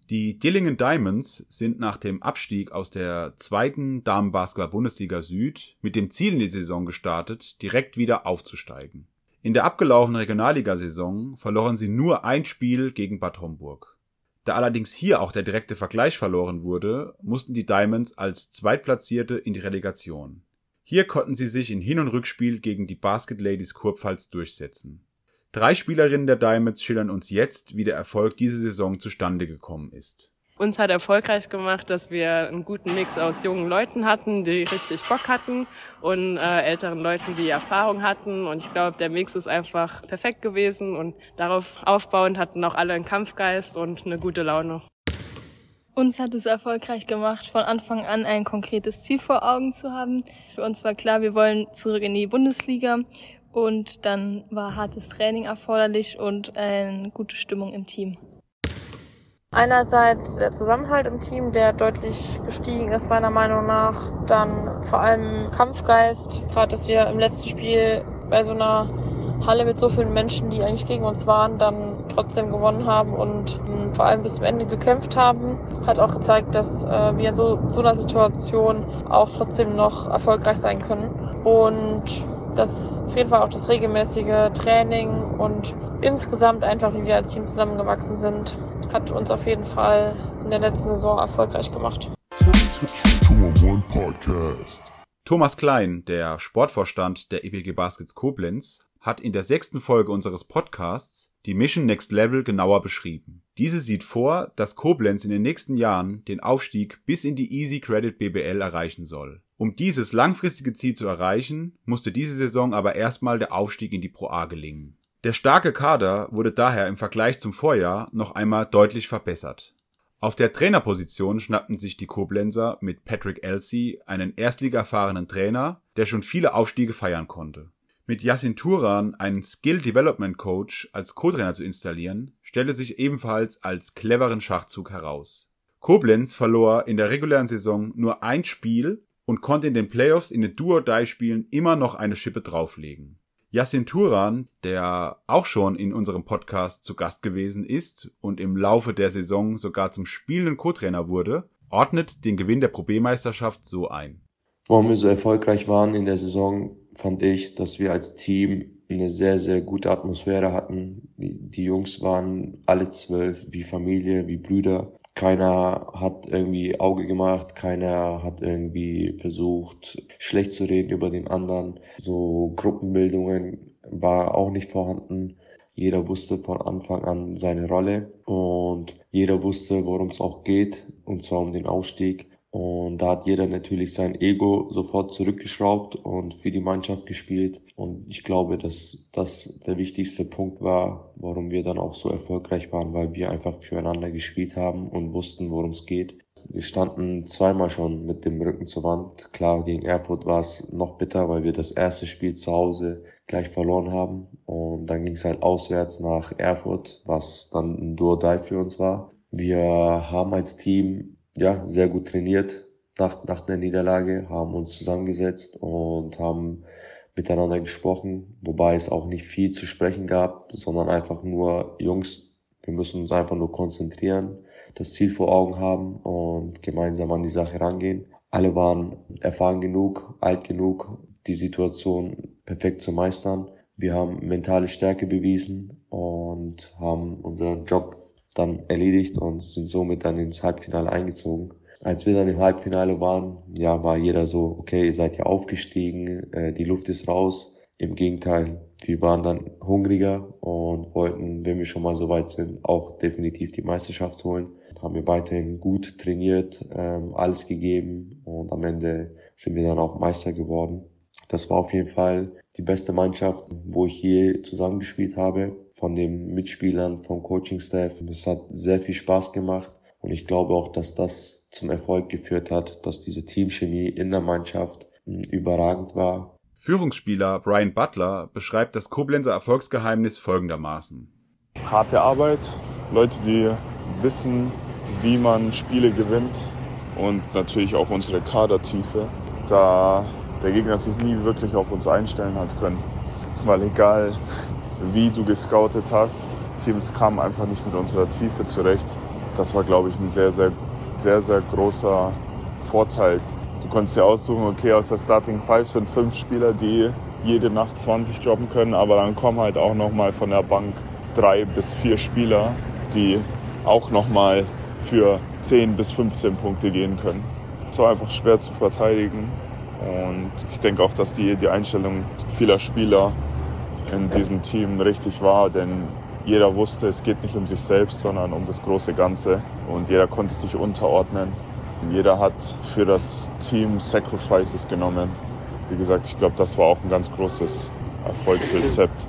Die Dillingen Diamonds sind nach dem Abstieg aus der zweiten Damenbasketball-Bundesliga Süd mit dem Ziel in die Saison gestartet, direkt wieder aufzusteigen. In der abgelaufenen Regionalligasaison verloren sie nur ein Spiel gegen Bad Homburg. Da allerdings hier auch der direkte Vergleich verloren wurde, mussten die Diamonds als Zweitplatzierte in die Relegation. Hier konnten sie sich in Hin- und Rückspiel gegen die Basket Ladies Kurpfalz durchsetzen. Drei Spielerinnen der Diamonds schildern uns jetzt, wie der Erfolg diese Saison zustande gekommen ist uns hat erfolgreich gemacht, dass wir einen guten Mix aus jungen Leuten hatten, die richtig Bock hatten und äh, älteren Leuten, die Erfahrung hatten. Und ich glaube, der Mix ist einfach perfekt gewesen und darauf aufbauend hatten auch alle einen Kampfgeist und eine gute Laune. Uns hat es erfolgreich gemacht, von Anfang an ein konkretes Ziel vor Augen zu haben. Für uns war klar, wir wollen zurück in die Bundesliga und dann war hartes Training erforderlich und eine gute Stimmung im Team. Einerseits der Zusammenhalt im Team, der deutlich gestiegen ist, meiner Meinung nach. Dann vor allem Kampfgeist. Gerade, dass wir im letzten Spiel bei so einer Halle mit so vielen Menschen, die eigentlich gegen uns waren, dann trotzdem gewonnen haben und ähm, vor allem bis zum Ende gekämpft haben. Hat auch gezeigt, dass äh, wir in so, so einer Situation auch trotzdem noch erfolgreich sein können. Und das auf jeden Fall auch das regelmäßige Training und insgesamt einfach, wie wir als Team zusammengewachsen sind, hat uns auf jeden Fall in der letzten Saison erfolgreich gemacht. Thomas Klein, der Sportvorstand der EPG Baskets Koblenz, hat in der sechsten Folge unseres Podcasts die Mission Next Level genauer beschrieben. Diese sieht vor, dass Koblenz in den nächsten Jahren den Aufstieg bis in die Easy Credit BBL erreichen soll. Um dieses langfristige Ziel zu erreichen, musste diese Saison aber erstmal der Aufstieg in die Pro A gelingen. Der starke Kader wurde daher im Vergleich zum Vorjahr noch einmal deutlich verbessert. Auf der Trainerposition schnappten sich die Koblenzer mit Patrick Elsey einen erstligaerfahrenen Trainer, der schon viele Aufstiege feiern konnte. Mit Yassin Turan einen Skill Development Coach als Co-Trainer zu installieren, stellte sich ebenfalls als cleveren Schachzug heraus. Koblenz verlor in der regulären Saison nur ein Spiel und konnte in den Playoffs in den Duo-Die-Spielen immer noch eine Schippe drauflegen. Yassin Turan, der auch schon in unserem Podcast zu Gast gewesen ist und im Laufe der Saison sogar zum spielenden Co-Trainer wurde, ordnet den Gewinn der Pro B-Meisterschaft so ein. Warum wir so erfolgreich waren in der Saison, fand ich, dass wir als Team eine sehr, sehr gute Atmosphäre hatten. Die Jungs waren alle zwölf wie Familie, wie Brüder. Keiner hat irgendwie Auge gemacht, keiner hat irgendwie versucht, schlecht zu reden über den anderen. So Gruppenbildungen war auch nicht vorhanden. Jeder wusste von Anfang an seine Rolle und jeder wusste, worum es auch geht, und zwar um den Ausstieg. Und da hat jeder natürlich sein Ego sofort zurückgeschraubt und für die Mannschaft gespielt. Und ich glaube, dass das der wichtigste Punkt war, warum wir dann auch so erfolgreich waren, weil wir einfach füreinander gespielt haben und wussten, worum es geht. Wir standen zweimal schon mit dem Rücken zur Wand. Klar, gegen Erfurt war es noch bitter, weil wir das erste Spiel zu Hause gleich verloren haben. Und dann ging es halt auswärts nach Erfurt, was dann ein Duo-Die für uns war. Wir haben als Team ja, sehr gut trainiert nach, nach der Niederlage, haben uns zusammengesetzt und haben miteinander gesprochen, wobei es auch nicht viel zu sprechen gab, sondern einfach nur, Jungs, wir müssen uns einfach nur konzentrieren, das Ziel vor Augen haben und gemeinsam an die Sache rangehen. Alle waren erfahren genug, alt genug, die Situation perfekt zu meistern. Wir haben mentale Stärke bewiesen und haben unseren Job dann erledigt und sind somit dann ins Halbfinale eingezogen. Als wir dann im Halbfinale waren, ja, war jeder so, okay, ihr seid ja aufgestiegen, äh, die Luft ist raus. Im Gegenteil, wir waren dann hungriger und wollten, wenn wir schon mal so weit sind, auch definitiv die Meisterschaft holen. Haben wir weiterhin gut trainiert, ähm, alles gegeben und am Ende sind wir dann auch Meister geworden. Das war auf jeden Fall die beste Mannschaft, wo ich je zusammengespielt habe, von den Mitspielern, vom Coaching-Staff. Es hat sehr viel Spaß gemacht und ich glaube auch, dass das zum Erfolg geführt hat, dass diese Teamchemie in der Mannschaft hm, überragend war. Führungsspieler Brian Butler beschreibt das Koblenzer Erfolgsgeheimnis folgendermaßen. Harte Arbeit, Leute, die wissen, wie man Spiele gewinnt und natürlich auch unsere Kadertiefe, da der Gegner sich nie wirklich auf uns einstellen hat können. Weil egal wie du gescoutet hast, Teams kamen einfach nicht mit unserer Tiefe zurecht. Das war, glaube ich, ein sehr, sehr, sehr, sehr großer Vorteil. Du konntest dir aussuchen, okay, aus der Starting Five sind fünf Spieler, die jede Nacht 20 jobben können, aber dann kommen halt auch nochmal von der Bank drei bis vier Spieler, die auch nochmal für 10 bis 15 Punkte gehen können. Es war einfach schwer zu verteidigen und ich denke auch, dass die, die Einstellung vieler Spieler in diesem Team richtig war, denn jeder wusste, es geht nicht um sich selbst, sondern um das große Ganze und jeder konnte sich unterordnen. Jeder hat für das Team Sacrifices genommen. Wie gesagt, ich glaube, das war auch ein ganz großes Erfolgsrezept.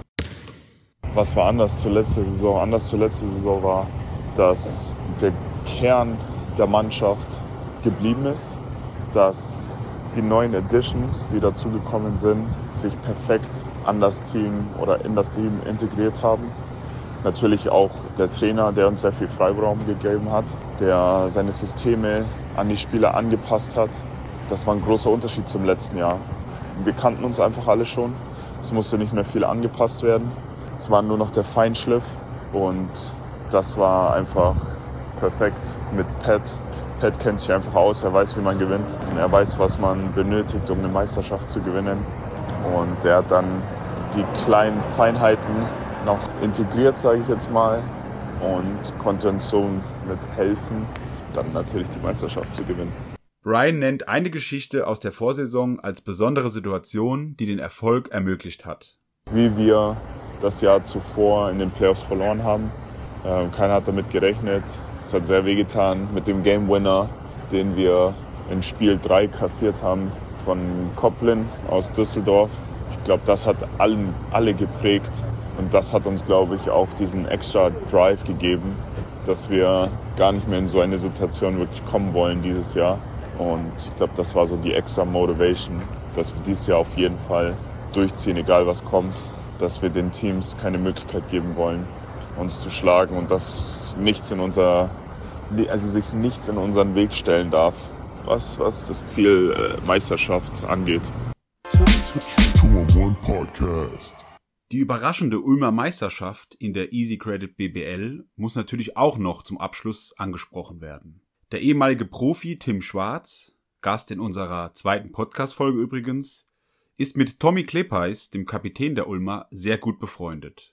Was war anders zur letzten Saison? Anders zur letzten Saison war, dass der Kern der Mannschaft geblieben ist, dass die neuen Additions, die dazugekommen sind, sich perfekt an das Team oder in das Team integriert haben. Natürlich auch der Trainer, der uns sehr viel Freiraum gegeben hat, der seine Systeme an die Spieler angepasst hat. Das war ein großer Unterschied zum letzten Jahr. Wir kannten uns einfach alle schon. Es musste nicht mehr viel angepasst werden. Es war nur noch der Feinschliff und das war einfach perfekt mit Pat. Pat kennt sich einfach aus, er weiß, wie man gewinnt. Und er weiß, was man benötigt, um eine Meisterschaft zu gewinnen. Und er hat dann die kleinen Feinheiten noch integriert, sage ich jetzt mal, und konnte uns so mit helfen, dann natürlich die Meisterschaft zu gewinnen. Brian nennt eine Geschichte aus der Vorsaison als besondere Situation, die den Erfolg ermöglicht hat. Wie wir das Jahr zuvor in den Playoffs verloren haben. Ähm, keiner hat damit gerechnet. Es hat sehr wehgetan mit dem Game Winner, den wir in Spiel 3 kassiert haben von Koplin aus Düsseldorf. Ich glaube, das hat allen, alle geprägt und das hat uns, glaube ich, auch diesen extra Drive gegeben, dass wir gar nicht mehr in so eine Situation wirklich kommen wollen dieses Jahr. Und ich glaube, das war so die extra Motivation, dass wir dieses Jahr auf jeden Fall durchziehen, egal was kommt, dass wir den Teams keine Möglichkeit geben wollen, uns zu schlagen und dass nichts in unser, also sich nichts in unseren Weg stellen darf, was, was das Ziel äh, Meisterschaft angeht. Die überraschende Ulmer Meisterschaft in der Easy Credit BBL muss natürlich auch noch zum Abschluss angesprochen werden. Der ehemalige Profi Tim Schwarz, Gast in unserer zweiten Podcast-Folge übrigens, ist mit Tommy Klepeis, dem Kapitän der Ulmer, sehr gut befreundet.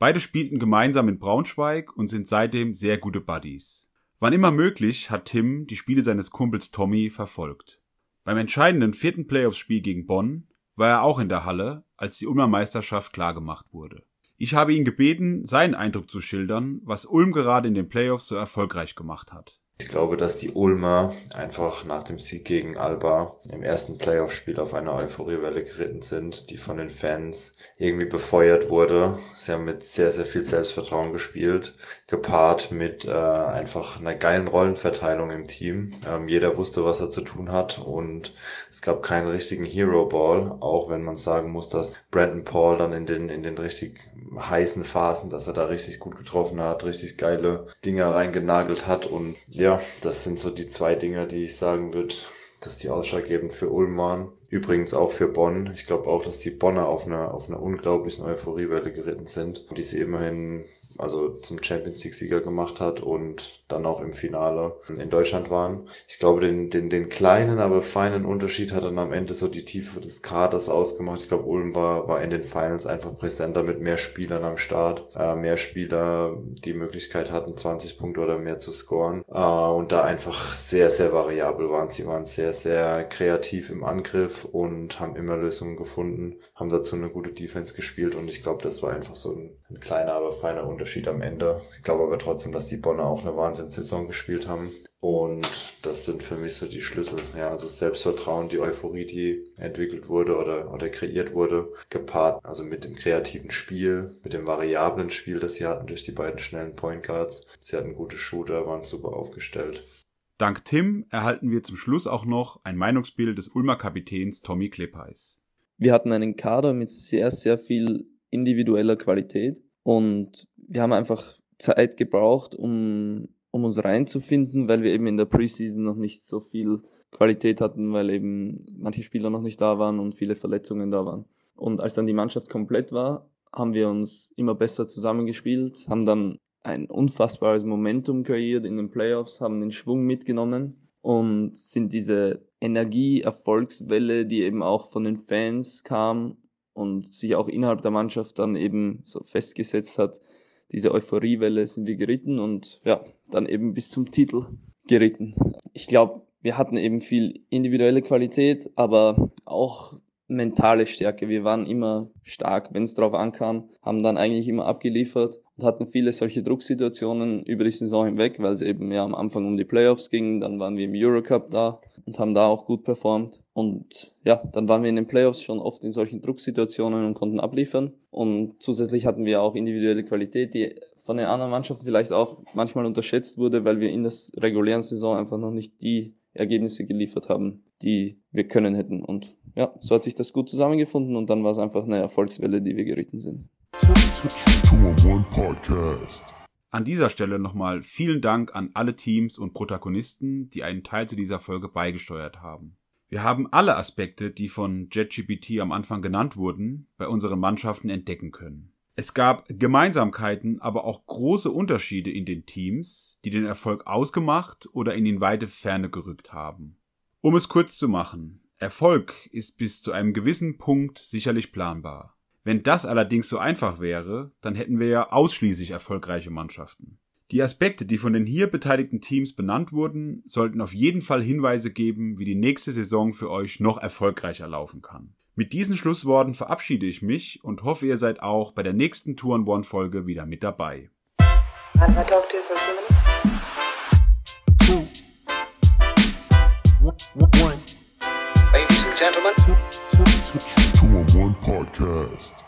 Beide spielten gemeinsam in Braunschweig und sind seitdem sehr gute Buddies. Wann immer möglich hat Tim die Spiele seines Kumpels Tommy verfolgt. Beim entscheidenden vierten Playoffs-Spiel gegen Bonn war er auch in der Halle, als die Ulmer Meisterschaft klargemacht wurde. Ich habe ihn gebeten, seinen Eindruck zu schildern, was Ulm gerade in den Playoffs so erfolgreich gemacht hat. Ich glaube, dass die Ulmer einfach nach dem Sieg gegen Alba im ersten Playoff-Spiel auf eine Euphoriewelle geritten sind, die von den Fans irgendwie befeuert wurde. Sie haben mit sehr, sehr viel Selbstvertrauen gespielt, gepaart mit äh, einfach einer geilen Rollenverteilung im Team. Ähm, jeder wusste, was er zu tun hat und es gab keinen richtigen Hero-Ball, auch wenn man sagen muss, dass Brandon Paul dann in den, in den richtig heißen Phasen, dass er da richtig gut getroffen hat, richtig geile Dinge reingenagelt hat und ja, ja, das sind so die zwei Dinge, die ich sagen würde, dass die ausschlaggebend für Ulm waren. Übrigens auch für Bonn. Ich glaube auch, dass die Bonner auf einer, auf einer unglaublichen Euphoriewelle geritten sind, die sie immerhin also zum Champions League Sieger gemacht hat und dann auch im Finale in Deutschland waren. Ich glaube, den, den, den kleinen, aber feinen Unterschied hat dann am Ende so die Tiefe des Kaders ausgemacht. Ich glaube, Ulm war, war in den Finals einfach präsenter mit mehr Spielern am Start, äh, mehr Spieler, die Möglichkeit hatten, 20 Punkte oder mehr zu scoren äh, und da einfach sehr, sehr variabel waren. Sie waren sehr, sehr kreativ im Angriff, und haben immer Lösungen gefunden, haben dazu eine gute Defense gespielt und ich glaube, das war einfach so ein, ein, kleiner, aber feiner Unterschied am Ende. Ich glaube aber trotzdem, dass die Bonner auch eine Wahnsinnssaison gespielt haben und das sind für mich so die Schlüssel. Ja, also Selbstvertrauen, die Euphorie, die entwickelt wurde oder, oder kreiert wurde, gepaart also mit dem kreativen Spiel, mit dem variablen Spiel, das sie hatten durch die beiden schnellen Point Guards. Sie hatten gute Shooter, waren super aufgestellt. Dank Tim erhalten wir zum Schluss auch noch ein Meinungsbild des Ulmer Kapitäns Tommy Kleppeis. Wir hatten einen Kader mit sehr, sehr viel individueller Qualität und wir haben einfach Zeit gebraucht, um um uns reinzufinden, weil wir eben in der Preseason noch nicht so viel Qualität hatten, weil eben manche Spieler noch nicht da waren und viele Verletzungen da waren. Und als dann die Mannschaft komplett war, haben wir uns immer besser zusammengespielt, haben dann ein unfassbares Momentum kreiert in den Playoffs, haben den Schwung mitgenommen und sind diese Energie, Erfolgswelle, die eben auch von den Fans kam und sich auch innerhalb der Mannschaft dann eben so festgesetzt hat, diese Euphoriewelle sind wir geritten und ja, dann eben bis zum Titel geritten. Ich glaube, wir hatten eben viel individuelle Qualität, aber auch mentale Stärke. Wir waren immer stark, wenn es drauf ankam, haben dann eigentlich immer abgeliefert und hatten viele solche Drucksituationen über die Saison hinweg, weil es eben ja am Anfang um die Playoffs ging, dann waren wir im Eurocup da und haben da auch gut performt. Und ja, dann waren wir in den Playoffs schon oft in solchen Drucksituationen und konnten abliefern. Und zusätzlich hatten wir auch individuelle Qualität, die von den anderen Mannschaften vielleicht auch manchmal unterschätzt wurde, weil wir in der regulären Saison einfach noch nicht die Ergebnisse geliefert haben, die wir können hätten. Und ja, so hat sich das gut zusammengefunden und dann war es einfach eine Erfolgswelle, die wir geritten sind. An dieser Stelle nochmal vielen Dank an alle Teams und Protagonisten, die einen Teil zu dieser Folge beigesteuert haben. Wir haben alle Aspekte, die von JetGPT am Anfang genannt wurden, bei unseren Mannschaften entdecken können. Es gab Gemeinsamkeiten, aber auch große Unterschiede in den Teams, die den Erfolg ausgemacht oder in die weite Ferne gerückt haben. Um es kurz zu machen, Erfolg ist bis zu einem gewissen Punkt sicherlich planbar. Wenn das allerdings so einfach wäre, dann hätten wir ja ausschließlich erfolgreiche Mannschaften. Die Aspekte, die von den hier beteiligten Teams benannt wurden, sollten auf jeden Fall Hinweise geben, wie die nächste Saison für euch noch erfolgreicher laufen kann. Mit diesen Schlussworten verabschiede ich mich und hoffe, ihr seid auch bei der nächsten Tour and One Folge wieder mit dabei. Ladies and gentlemen. Two on One Podcast.